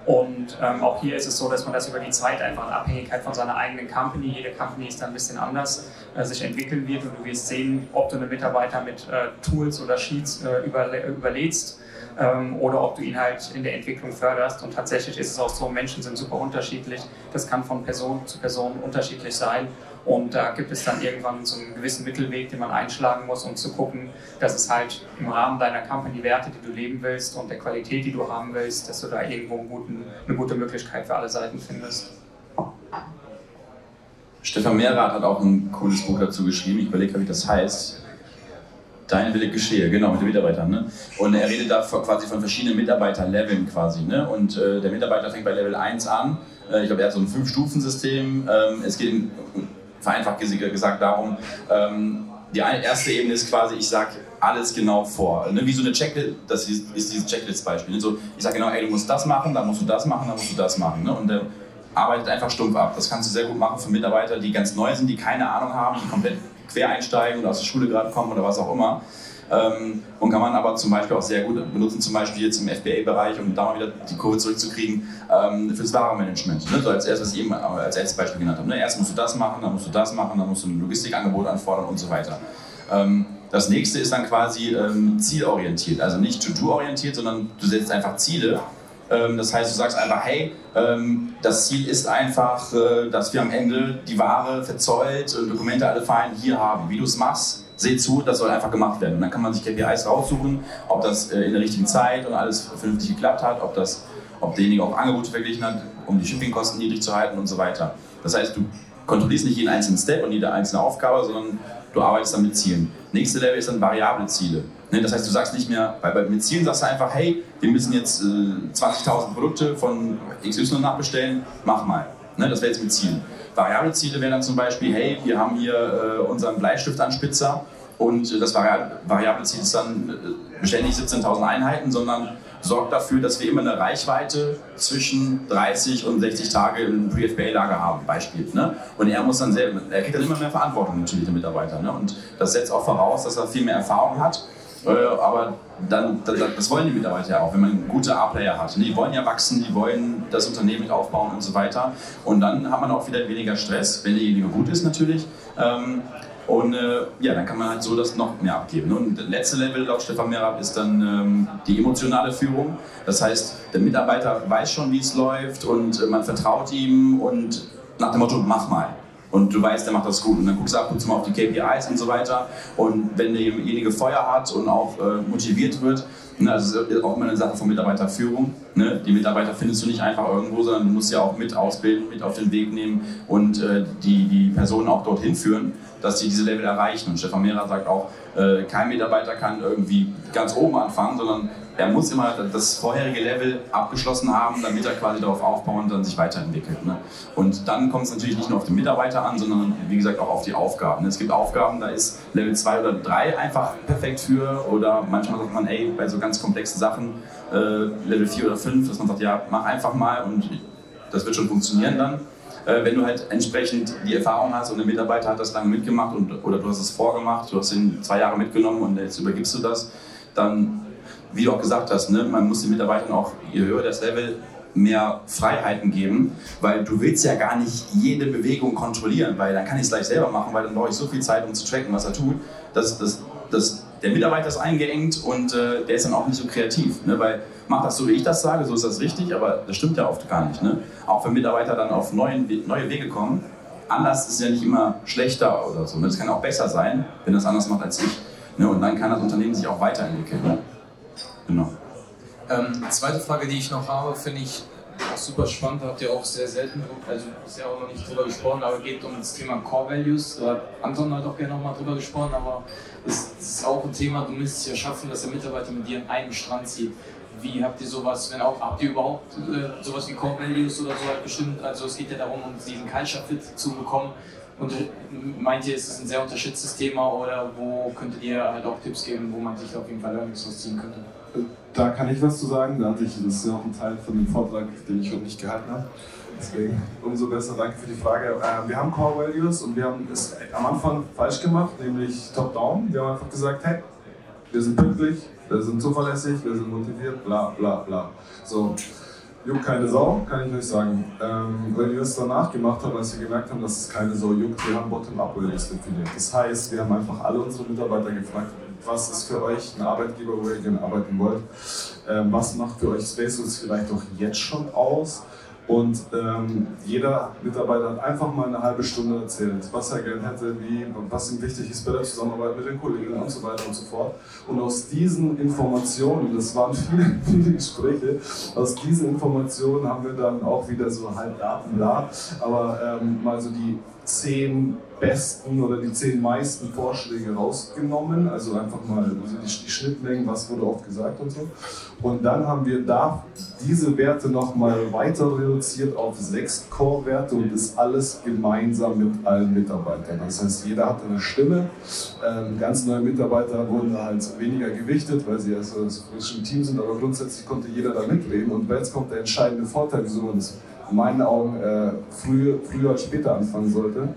Und ähm, auch hier ist es so, dass man das über die Zeit einfach in Abhängigkeit von seiner eigenen Company, jede Company ist da ein bisschen anders, äh, sich entwickeln wird und du wirst sehen, ob du einen Mitarbeiter mit äh, Tools oder Sheets äh, überle überlädst ähm, oder ob du ihn halt in der Entwicklung förderst. Und tatsächlich ist es auch so, Menschen sind super unterschiedlich. Das kann von Person zu Person unterschiedlich sein. Und da gibt es dann irgendwann so einen gewissen Mittelweg, den man einschlagen muss, um zu gucken, dass es halt im Rahmen deiner Company-Werte, die du leben willst und der Qualität, die du haben willst, dass du da irgendwo guten, eine gute Möglichkeit für alle Seiten findest. Stefan Mehrath hat auch ein cooles Buch dazu geschrieben. Ich überlege, wie das heißt. Deine Wille geschehe, genau, mit den Mitarbeitern. Ne? Und er redet da quasi von verschiedenen Mitarbeiterleveln quasi. Ne? Und äh, der Mitarbeiter fängt bei Level 1 an. Äh, ich glaube, er hat so ein Fünf-Stufen-System. Ähm, es geht vereinfacht gesagt darum, ähm, die erste Ebene ist quasi, ich sage alles genau vor. Ne? Wie so eine Checklist, das ist, ist dieses Checklist-Beispiel. Ne? So, ich sage genau, ey, du musst das machen, dann musst du das machen, dann musst du das machen. Ne? Und der arbeitet einfach stumpf ab. Das kannst du sehr gut machen für Mitarbeiter, die ganz neu sind, die keine Ahnung haben, die komplett quer einsteigen oder aus der Schule gerade kommen oder was auch immer. Ähm, und kann man aber zum Beispiel auch sehr gut benutzen, zum Beispiel jetzt im FBA-Bereich, um da mal wieder die Kurve zurückzukriegen, ähm, fürs Warenmanagement. Ne? So als erstes, was ich eben als erstes Beispiel genannt habe. Ne? Erst musst du das machen, dann musst du das machen, dann musst du ein Logistikangebot anfordern und so weiter. Ähm, das nächste ist dann quasi zielorientiert, also nicht to-do-orientiert, sondern du setzt einfach Ziele. Ähm, das heißt, du sagst einfach, hey, ähm, das Ziel ist einfach, äh, dass wir am Ende die Ware verzollt und Dokumente alle fein hier haben. Wie du es machst, seht zu, das soll einfach gemacht werden. Und dann kann man sich KPIs raussuchen, ob das äh, in der richtigen Zeit und alles vernünftig geklappt hat, ob, das, ob derjenige auch Angebote verglichen hat, um die Shippingkosten niedrig zu halten und so weiter. Das heißt, du kontrollierst nicht jeden einzelnen Step und jede einzelne Aufgabe, sondern du arbeitest dann mit Zielen. Nächste Level ist dann variable Ziele. Ne, das heißt, du sagst nicht mehr, weil mit Zielen sagst du einfach, hey, wir müssen jetzt 20.000 äh, Produkte von XY nachbestellen, mach mal. Ne, das wäre jetzt mit Zielen. Variable Ziele wären dann zum Beispiel, hey, wir haben hier äh, unseren Bleistiftanspitzer und äh, das variable Ziel ist dann äh, beständig 17.000 Einheiten, sondern sorgt dafür, dass wir immer eine Reichweite zwischen 30 und 60 Tage im Pre-FBA-Lager haben, Beispiel. Ne? Und er muss dann selber, er kriegt dann immer mehr Verantwortung natürlich, der Mitarbeiter. Ne? Und das setzt auch voraus, dass er viel mehr Erfahrung hat. Äh, aber dann, das wollen die Mitarbeiter ja auch, wenn man gute A-Player hat. Die wollen ja wachsen, die wollen das Unternehmen mit aufbauen und so weiter. Und dann hat man auch wieder weniger Stress, wenn derjenige gut ist natürlich. Ähm, und äh, ja, dann kann man halt so das noch mehr abgeben. Und das letzte Level laut Stefan Merab ist dann ähm, die emotionale Führung. Das heißt, der Mitarbeiter weiß schon, wie es läuft und äh, man vertraut ihm und nach dem Motto, mach mal. Und du weißt, der macht das gut. Und dann guckst du ab und zu mal auf die KPIs und so weiter. Und wenn derjenige Feuer hat und auch äh, motiviert wird, ne, also ist auch immer eine Sache von Mitarbeiterführung. Ne? Die Mitarbeiter findest du nicht einfach irgendwo, sondern du musst sie auch mit ausbilden, mit auf den Weg nehmen und äh, die, die Personen auch dorthin führen dass sie diese Level erreichen. Und Stefan Mehrer sagt auch, äh, kein Mitarbeiter kann irgendwie ganz oben anfangen, sondern er muss immer das vorherige Level abgeschlossen haben, damit er quasi darauf aufbauen und dann sich weiterentwickelt. Ne? Und dann kommt es natürlich nicht nur auf den Mitarbeiter an, sondern wie gesagt auch auf die Aufgaben. Es gibt Aufgaben, da ist Level 2 oder 3 einfach perfekt für oder manchmal sagt man, ey, bei so ganz komplexen Sachen äh, Level 4 oder 5, dass man sagt, ja, mach einfach mal und das wird schon funktionieren dann. Äh, wenn du halt entsprechend die Erfahrung hast und der Mitarbeiter hat das lange mitgemacht und, oder du hast es vorgemacht, du hast ihn zwei Jahre mitgenommen und jetzt übergibst du das, dann, wie du auch gesagt hast, ne, man muss den Mitarbeitern auch, je höher das Level, mehr Freiheiten geben, weil du willst ja gar nicht jede Bewegung kontrollieren, weil dann kann ich es gleich selber machen, weil dann brauche ich so viel Zeit, um zu tracken, was er tut. Das, das, das, der Mitarbeiter ist eingeengt und äh, der ist dann auch nicht so kreativ, ne, weil mach das so, wie ich das sage, so ist das richtig, aber das stimmt ja oft gar nicht. Ne? Auch wenn Mitarbeiter dann auf neuen, neue Wege kommen, anders ist ja nicht immer schlechter oder so. Ne? Das kann auch besser sein, wenn das anders macht als ich. Ne? Und dann kann das Unternehmen sich auch weiterentwickeln. Ne? Genau. Ähm, zweite Frage, die ich noch habe, finde ich auch super spannend, habt ihr auch sehr selten, also ja auch noch nicht drüber gesprochen, aber geht um das Thema Core Values. Da hat Anton halt auch gerne nochmal drüber gesprochen, aber es ist auch ein Thema, du müsstest ja schaffen, dass der Mitarbeiter mit dir an einem Strand zieht. Wie habt ihr sowas, wenn auch, habt ihr überhaupt äh, sowas wie Core Values oder so halt bestimmt? Also es geht ja darum, um diesen Culture Fit zu bekommen. meint ihr, ist es ein sehr unterschätztes Thema oder wo könntet ihr halt auch Tipps geben, wo man sich auf jeden Fall Learnings rausziehen könnte? Da kann ich was zu sagen. Da hatte ich, das ist ja auch ein Teil von dem Vortrag, den ich heute nicht gehalten habe. Deswegen umso besser, danke für die Frage. Äh, wir haben Core Values und wir haben es am Anfang falsch gemacht, nämlich top-down. Wir haben einfach gesagt, hey, wir sind pünktlich, wir sind zuverlässig, wir sind motiviert, bla bla bla. So, juckt keine Sau, kann ich euch sagen. Ähm, wenn wir es danach gemacht haben, als wir gemerkt haben, dass es keine Sau juckt, wir haben Bottom-Up-Values definiert. Das heißt, wir haben einfach alle unsere Mitarbeiter gefragt, was ist für euch ein Arbeitgeber, wo ihr gerne arbeiten wollt? Ähm, was macht für euch Spaces vielleicht auch jetzt schon aus? Und ähm, jeder Mitarbeiter hat einfach mal eine halbe Stunde erzählt, was er gerne hätte, wie, was ihm wichtig ist bei der Zusammenarbeit mit den Kollegen und so weiter und so fort. Und aus diesen Informationen, das waren viele, viele Gespräche, aus diesen Informationen haben wir dann auch wieder so halb Daten da, aber ähm, mal so die zehn besten oder die zehn meisten Vorschläge rausgenommen, also einfach mal also die, die Schnittmengen, was wurde oft gesagt und so. Und dann haben wir da diese Werte nochmal weiter reduziert auf sechs Core-Werte und ist alles gemeinsam mit allen Mitarbeitern. Das heißt, jeder hat eine Stimme. Ähm, ganz neue Mitarbeiter wurden halt weniger gewichtet, weil sie also frisch im Team sind, aber grundsätzlich konnte jeder da mitreden. Und jetzt kommt der entscheidende Vorteil, wieso man das in meinen Augen äh, früher, früher als später anfangen sollte.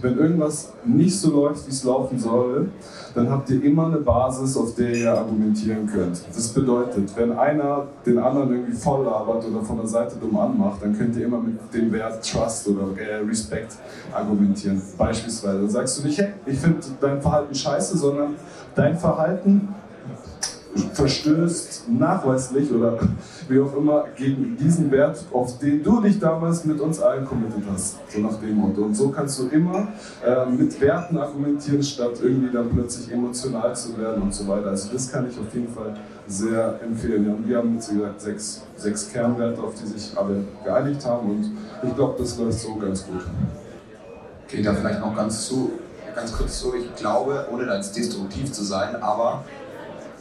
Wenn irgendwas nicht so läuft, wie es laufen soll, dann habt ihr immer eine Basis, auf der ihr argumentieren könnt. Das bedeutet, wenn einer den anderen irgendwie voll labert oder von der Seite dumm anmacht, dann könnt ihr immer mit dem Wert Trust oder äh, Respect argumentieren. Beispielsweise sagst du nicht, hey, ich finde dein Verhalten scheiße, sondern dein Verhalten verstößt nachweislich oder wie auch immer gegen diesen Wert, auf den du dich damals mit uns allen committed hast. So nach dem Motto. Und so kannst du immer äh, mit Werten argumentieren, statt irgendwie dann plötzlich emotional zu werden und so weiter. Also das kann ich auf jeden Fall sehr empfehlen. Ja, und wir haben jetzt, wie gesagt, sechs, sechs Kernwerte, auf die sich alle geeinigt haben und ich glaube, das läuft so ganz gut. Okay, da vielleicht noch ganz, zu, ganz kurz so. Ich glaube, ohne da jetzt destruktiv zu sein, aber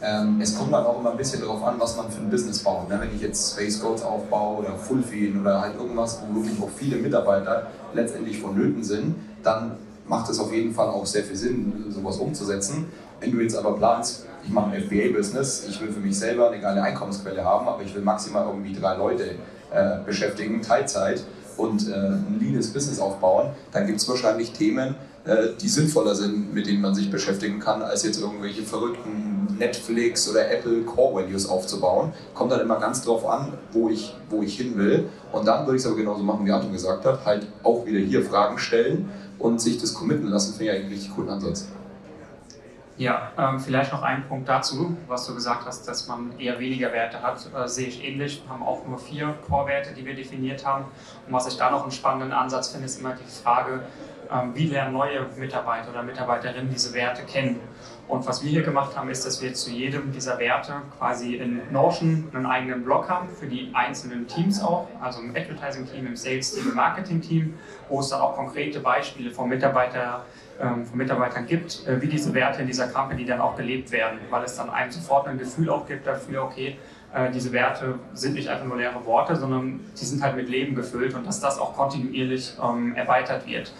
ähm, es kommt dann auch immer ein bisschen darauf an, was man für ein Business baut. Ne? Wenn ich jetzt Space Goats aufbaue oder Fullfeed oder halt irgendwas, wo wirklich auch viele Mitarbeiter letztendlich vonnöten sind, dann macht es auf jeden Fall auch sehr viel Sinn, sowas umzusetzen. Wenn du jetzt aber planst, ich mache ein FBA-Business, ich will für mich selber eine geile Einkommensquelle haben, aber ich will maximal irgendwie drei Leute äh, beschäftigen, Teilzeit und äh, ein leanes Business aufbauen, dann gibt es wahrscheinlich Themen, äh, die sinnvoller sind, mit denen man sich beschäftigen kann, als jetzt irgendwelche verrückten Netflix oder Apple Core Values aufzubauen. Kommt dann immer ganz drauf an, wo ich, wo ich hin will. Und dann würde ich es aber genauso machen, wie Anton gesagt hat, halt auch wieder hier Fragen stellen und sich das committen lassen, finde ich eigentlich einen richtig coolen Ansatz. Ja, ähm, vielleicht noch ein Punkt dazu, was du gesagt hast, dass man eher weniger Werte hat, äh, sehe ich ähnlich. Wir haben auch nur vier Core-Werte, die wir definiert haben. Und was ich da noch einen spannenden Ansatz finde, ist immer die Frage, ähm, wie lernen neue Mitarbeiter oder Mitarbeiterinnen diese Werte kennen. Und was wir hier gemacht haben, ist, dass wir zu jedem dieser Werte quasi in Notion einen eigenen Blog haben für die einzelnen Teams auch, also im Advertising-Team, im Sales-Team, im Marketing-Team, wo es dann auch konkrete Beispiele von, Mitarbeiter, ähm, von Mitarbeitern gibt, äh, wie diese Werte in dieser Company dann auch gelebt werden, weil es dann einem sofort ein Gefühl auch gibt dafür, okay, äh, diese Werte sind nicht einfach nur leere Worte, sondern die sind halt mit Leben gefüllt und dass das auch kontinuierlich ähm, erweitert wird.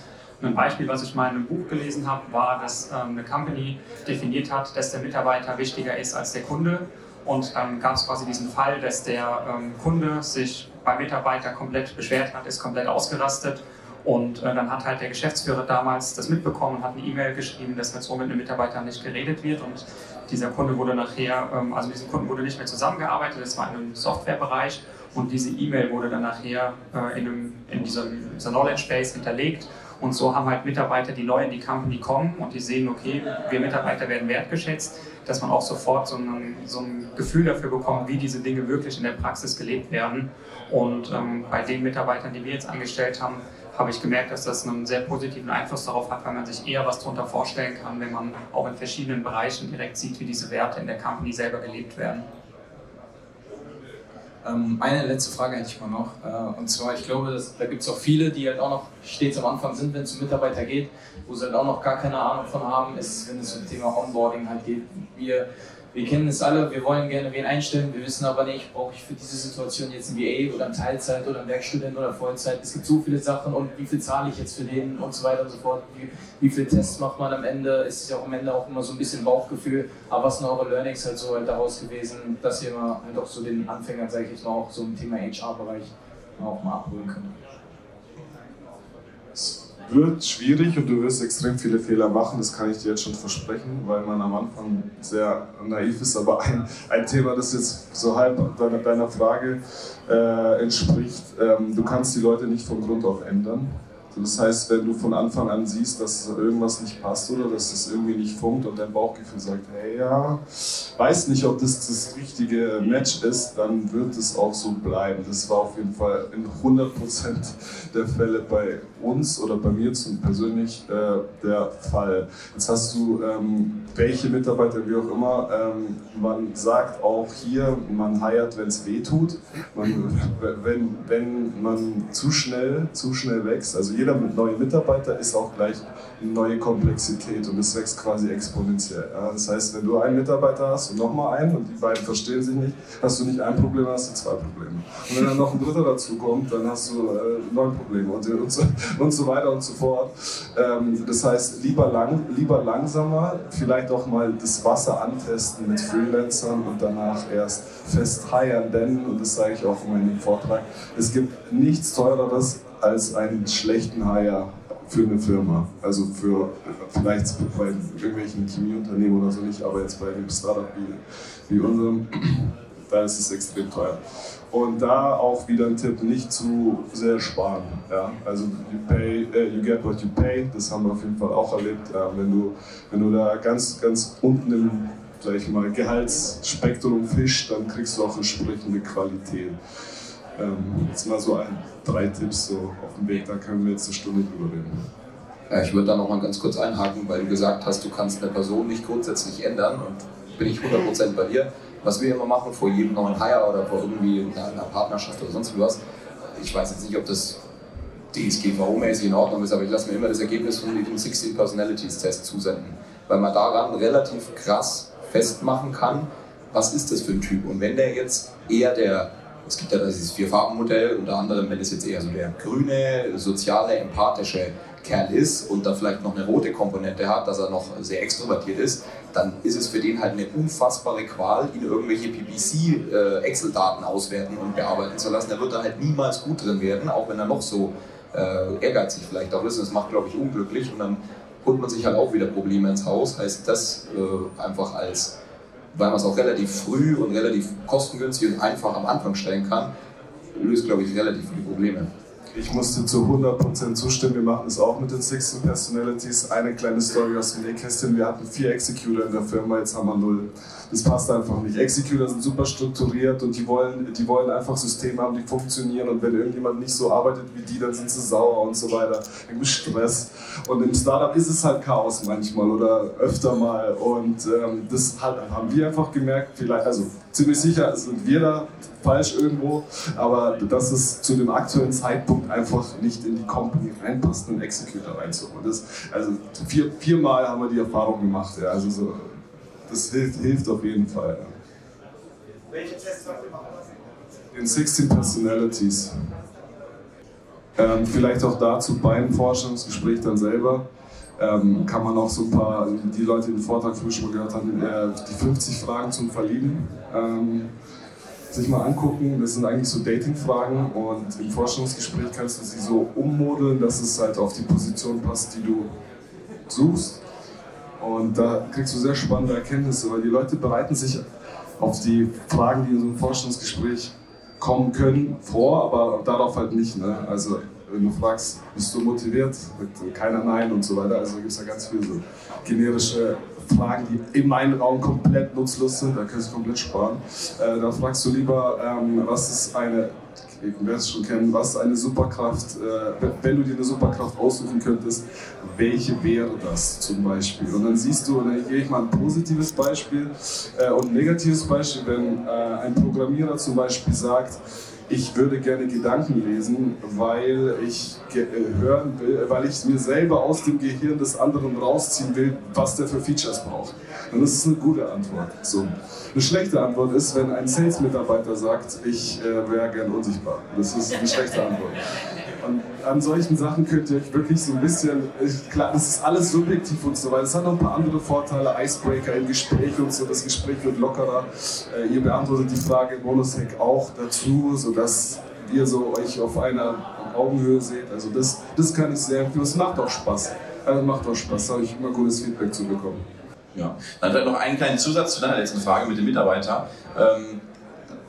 Ein Beispiel, was ich mal in einem Buch gelesen habe, war, dass ähm, eine Company definiert hat, dass der Mitarbeiter wichtiger ist als der Kunde. Und dann gab es quasi diesen Fall, dass der ähm, Kunde sich beim Mitarbeiter komplett beschwert hat, ist komplett ausgerastet. Und äh, dann hat halt der Geschäftsführer damals das mitbekommen und hat eine E-Mail geschrieben, dass mit so mit einem Mitarbeiter nicht geredet wird. Und dieser Kunde wurde nachher, ähm, also mit diesem Kunden wurde nicht mehr zusammengearbeitet, das war in einem Softwarebereich. Und diese E-Mail wurde dann nachher äh, in, einem, in diesem, dieser Knowledge Base hinterlegt. Und so haben halt Mitarbeiter, die neu in die Company kommen und die sehen, okay, wir Mitarbeiter werden wertgeschätzt, dass man auch sofort so ein, so ein Gefühl dafür bekommt, wie diese Dinge wirklich in der Praxis gelebt werden. Und ähm, bei den Mitarbeitern, die wir jetzt angestellt haben, habe ich gemerkt, dass das einen sehr positiven Einfluss darauf hat, weil man sich eher was darunter vorstellen kann, wenn man auch in verschiedenen Bereichen direkt sieht, wie diese Werte in der Company selber gelebt werden. Ähm, eine letzte Frage hätte ich mal noch. Äh, und zwar, ich glaube, dass, da gibt es auch viele, die halt auch noch stets am Anfang sind, wenn es um Mitarbeiter geht, wo sie halt auch noch gar keine Ahnung von haben, ist, wenn es um das Thema Onboarding halt geht. Wir wir kennen es alle, wir wollen gerne wen einstellen, wir wissen aber nicht, brauche ich für diese Situation jetzt ein VA oder ein Teilzeit oder ein Werkstudent oder Vollzeit. Es gibt so viele Sachen und wie viel zahle ich jetzt für den und so weiter und so fort. Wie, wie viele Tests macht man am Ende? Es ist ja auch am Ende auch immer so ein bisschen Bauchgefühl. Aber was sind eure Learnings halt so halt daraus gewesen, dass ihr mal halt auch so den Anfängern, sage ich jetzt mal, auch so im Thema HR-Bereich auch mal abholen könnt? Wird schwierig und du wirst extrem viele Fehler machen, das kann ich dir jetzt schon versprechen, weil man am Anfang sehr naiv ist. Aber ein, ein Thema, das jetzt so halb deiner, deiner Frage äh, entspricht, ähm, du kannst die Leute nicht von Grund auf ändern. Das heißt, wenn du von Anfang an siehst, dass irgendwas nicht passt oder dass es irgendwie nicht funkt und dein Bauchgefühl sagt, hey ja, weiß nicht, ob das das richtige Match ist, dann wird es auch so bleiben. Das war auf jeden Fall in 100% der Fälle bei uns oder bei mir zum persönlich äh, der Fall. Jetzt hast du ähm, welche Mitarbeiter, wie auch immer, ähm, man sagt auch hier, man heiert, wenn es weh tut. Wenn, wenn man zu schnell, zu schnell wächst, also jeder neue Mitarbeiter ist auch gleich eine neue Komplexität und es wächst quasi exponentiell. Ja? Das heißt, wenn du einen Mitarbeiter hast und nochmal einen und die beiden verstehen sich nicht, hast du nicht ein Problem, hast du zwei Probleme. Und wenn dann noch ein dritter dazu kommt, dann hast du äh, neun Probleme und, und, so, und so weiter und so fort. Ähm, das heißt, lieber, lang, lieber langsamer, vielleicht auch mal das Wasser antesten mit Freelancern und danach erst fest heiern, denn, und das sage ich auch in meinem Vortrag, es gibt nichts teureres als einen schlechten Hire für eine Firma. Also für vielleicht bei irgendwelchen Chemieunternehmen oder so nicht, aber jetzt bei einem Startup wie, wie unserem, da ist es extrem teuer. Und da auch wieder ein Tipp, nicht zu sehr sparen. Ja? Also you, pay, uh, you get what you pay, das haben wir auf jeden Fall auch erlebt. Ja, wenn, du, wenn du da ganz, ganz unten im sag ich mal, Gehaltsspektrum fischst, dann kriegst du auch entsprechende Qualität. Ähm, jetzt mal so ein, drei Tipps so auf dem Weg, da können wir jetzt eine Stunde drüber reden. Ja, ich würde da noch mal ganz kurz einhaken, weil du gesagt hast, du kannst eine Person nicht grundsätzlich ändern und bin ich 100% bei dir. Was wir immer machen vor jedem neuen Hire oder vor irgendwie einer Partnerschaft oder sonst was, ich weiß jetzt nicht, ob das DSGVO-mäßig in Ordnung ist, aber ich lasse mir immer das Ergebnis von dem 16 Personalities Test zusenden, weil man daran relativ krass festmachen kann, was ist das für ein Typ. Und wenn der jetzt eher der es gibt ja dieses Vier-Farben-Modell, unter anderem, wenn es jetzt eher so der grüne, soziale, empathische Kerl ist und da vielleicht noch eine rote Komponente hat, dass er noch sehr extrovertiert ist, dann ist es für den halt eine unfassbare Qual, ihn irgendwelche PPC-Excel-Daten äh, auswerten und bearbeiten zu lassen. Er wird da halt niemals gut drin werden, auch wenn er noch so äh, ehrgeizig vielleicht auch ist. Das macht, glaube ich, unglücklich und dann holt man sich halt auch wieder Probleme ins Haus. Heißt das äh, einfach als weil man es auch relativ früh und relativ kostengünstig und einfach am Anfang stellen kann, löst, glaube ich, relativ viele Probleme. Ich musste zu 100% zustimmen. Wir machen das auch mit den 16 Personalities. Eine kleine Story aus dem Nähkästchen. Wir hatten vier Executor in der Firma, jetzt haben wir null. Das passt einfach nicht. Executor sind super strukturiert und die wollen, die wollen einfach Systeme haben, die funktionieren. Und wenn irgendjemand nicht so arbeitet wie die, dann sind sie sauer und so weiter. Irgendwie Stress. Und im Startup ist es halt Chaos manchmal oder öfter mal. Und ähm, das haben wir einfach gemerkt. Vielleicht, also ziemlich sicher sind wir da falsch irgendwo, aber dass es zu dem aktuellen Zeitpunkt einfach nicht in die Company reinpasst, einen Executor reinzuholen. Das, also vier, viermal haben wir die Erfahrung gemacht. Ja. Also so, das hilft, hilft auf jeden Fall. Ja. Welche Tests habt ihr machen lassen? In 16 Personalities. Ähm, vielleicht auch dazu beim Forschungsgespräch dann selber. Ähm, kann man auch so ein paar, die Leute, die den Vortrag früher schon mal gehört haben, äh, die 50 Fragen zum Verlieben ähm, sich mal angucken. Das sind eigentlich so Dating-Fragen und im Forschungsgespräch kannst du sie so ummodeln, dass es halt auf die Position passt, die du suchst. Und da kriegst du sehr spannende Erkenntnisse, weil die Leute bereiten sich auf die Fragen, die in so einem Forschungsgespräch kommen können, vor, aber darauf halt nicht. Ne? Also wenn du fragst, bist du motiviert, sagt keiner Nein und so weiter. Also gibt es da ganz viele so generische Fragen, die in meinem Raum komplett nutzlos sind, da kannst du komplett sparen. Äh, dann fragst du lieber, ähm, was ist eine du wirst es schon kennen, was eine Superkraft, äh, wenn du dir eine Superkraft aussuchen könntest, welche wäre das zum Beispiel? Und dann siehst du, und dann gebe ich mal ein positives Beispiel äh, und ein negatives Beispiel, wenn äh, ein Programmierer zum Beispiel sagt, ich würde gerne Gedanken lesen, weil ich äh, hören will, weil ich mir selber aus dem Gehirn des anderen rausziehen will, was der für Features braucht. Und das ist eine gute Antwort. So. Eine schlechte Antwort ist, wenn ein Sales-Mitarbeiter sagt, ich äh, wäre gern unsichtbar. Das ist eine schlechte Antwort. An solchen Sachen könnt ihr euch wirklich so ein bisschen, klar, das ist alles subjektiv und so weiter. Es hat noch ein paar andere Vorteile, Icebreaker im Gespräch und so, das Gespräch wird lockerer. Äh, ihr beantwortet die Frage im Bonus-Hack auch dazu, sodass ihr so euch auf einer Augenhöhe seht. Also das, das kann ich sehr empfehlen. Es macht auch Spaß. Also macht auch Spaß, da habe ich immer gutes Feedback zu bekommen. Ja. Dann vielleicht noch einen kleinen Zusatz zu deiner letzten Frage mit dem Mitarbeiter. Ähm,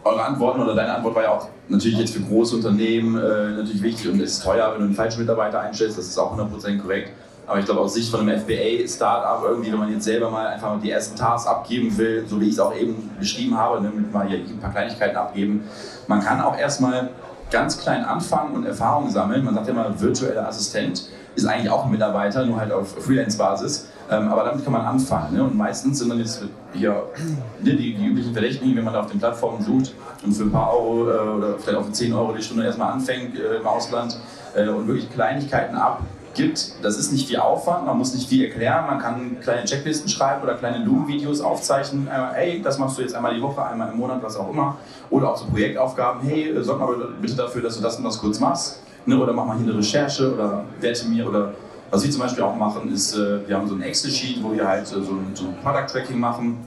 eure Antworten oder deine Antwort war ja auch natürlich jetzt für große Unternehmen äh, natürlich wichtig und ist teuer, wenn du einen falschen Mitarbeiter einstellst, das ist auch 100% korrekt. Aber ich glaube aus Sicht von einem FBA-Startup irgendwie, wenn man jetzt selber mal einfach die ersten Tasks abgeben will, so wie ich es auch eben beschrieben habe, ne, mit mal hier ein paar Kleinigkeiten abgeben, man kann auch erstmal ganz klein anfangen und Erfahrungen sammeln. Man sagt ja mal, virtueller Assistent ist eigentlich auch ein Mitarbeiter, nur halt auf Freelance-Basis. Ähm, aber damit kann man anfangen. Ne? Und meistens sind dann jetzt hier ne, die, die, üblichen Verdächtigen, wenn man da auf den Plattformen sucht und für ein paar Euro äh, oder vielleicht auch für 10 Euro die Stunde erstmal anfängt äh, im Ausland äh, und wirklich Kleinigkeiten abgibt. Das ist nicht viel Aufwand, man muss nicht viel erklären, man kann kleine Checklisten schreiben oder kleine Loom-Videos aufzeichnen. hey, das machst du jetzt einmal die Woche, einmal im Monat, was auch immer. Oder auch so Projektaufgaben, hey, sorg mal bitte dafür, dass du das und das kurz machst. Ne? Oder mach mal hier eine Recherche oder werte mir oder was wir zum Beispiel auch machen, ist, äh, wir haben so ein Excel-Sheet, wo wir halt so ein, so ein Product-Tracking machen.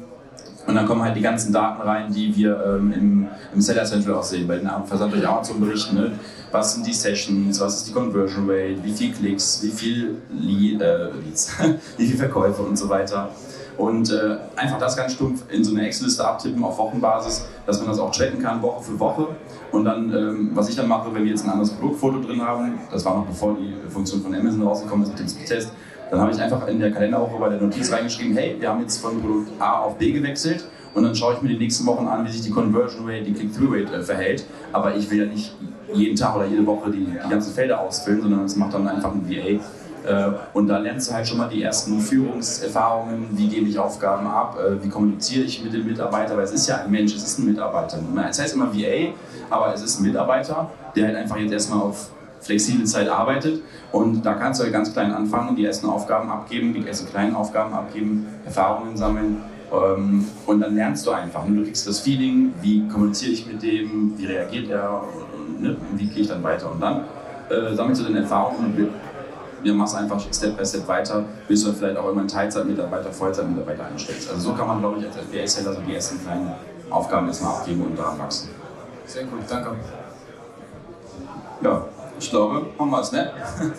Und dann kommen halt die ganzen Daten rein, die wir ähm, im, im Seller Central auch sehen, bei den Versand durch Amazon berichten. Ne? Was sind die Sessions, was ist die Conversion Rate, wie viel Klicks, wie viel Lead, äh, Leads, wie viel Verkäufe und so weiter. Und äh, einfach das ganz stumpf in so eine Excel-Liste abtippen auf Wochenbasis, dass man das auch tracken kann, Woche für Woche. Und dann, ähm, was ich dann mache, wenn wir jetzt ein anderes Produktfoto drin haben, das war noch bevor die Funktion von Amazon rausgekommen ist mit dem Speedtest, dann habe ich einfach in der Kalenderwoche bei der Notiz reingeschrieben, hey, wir haben jetzt von Produkt A auf B gewechselt und dann schaue ich mir die nächsten Wochen an, wie sich die Conversion Rate, die Click-Through-Rate äh, verhält. Aber ich will ja nicht jeden Tag oder jede Woche die, die ganzen Felder ausfüllen, sondern das macht dann einfach ein VA und da lernst du halt schon mal die ersten Führungserfahrungen, wie gebe ich Aufgaben ab, äh, wie kommuniziere ich mit dem Mitarbeiter, weil es ist ja ein Mensch, es ist ein Mitarbeiter. Es heißt immer VA, aber es ist ein Mitarbeiter, der halt einfach jetzt erstmal auf flexible Zeit arbeitet und da kannst du halt ganz klein anfangen, die ersten Aufgaben abgeben, die ersten kleinen Aufgaben abgeben, Erfahrungen sammeln ähm, und dann lernst du einfach. Du kriegst das Feeling, wie kommuniziere ich mit dem, wie reagiert er, ne? wie gehe ich dann weiter und dann äh, sammelst du deine Erfahrungen und wir machen es einfach Step by Step weiter, bis du vielleicht auch immer irgendwann Teilzeitmitarbeiter, Vollzeitmitarbeiter einstellst. Also so kann man, glaube ich, als FBA-Seller so die ersten kleinen Aufgaben erstmal abgeben und daran wachsen. Sehr gut, danke. Ja, ich glaube, haben wir es, ne?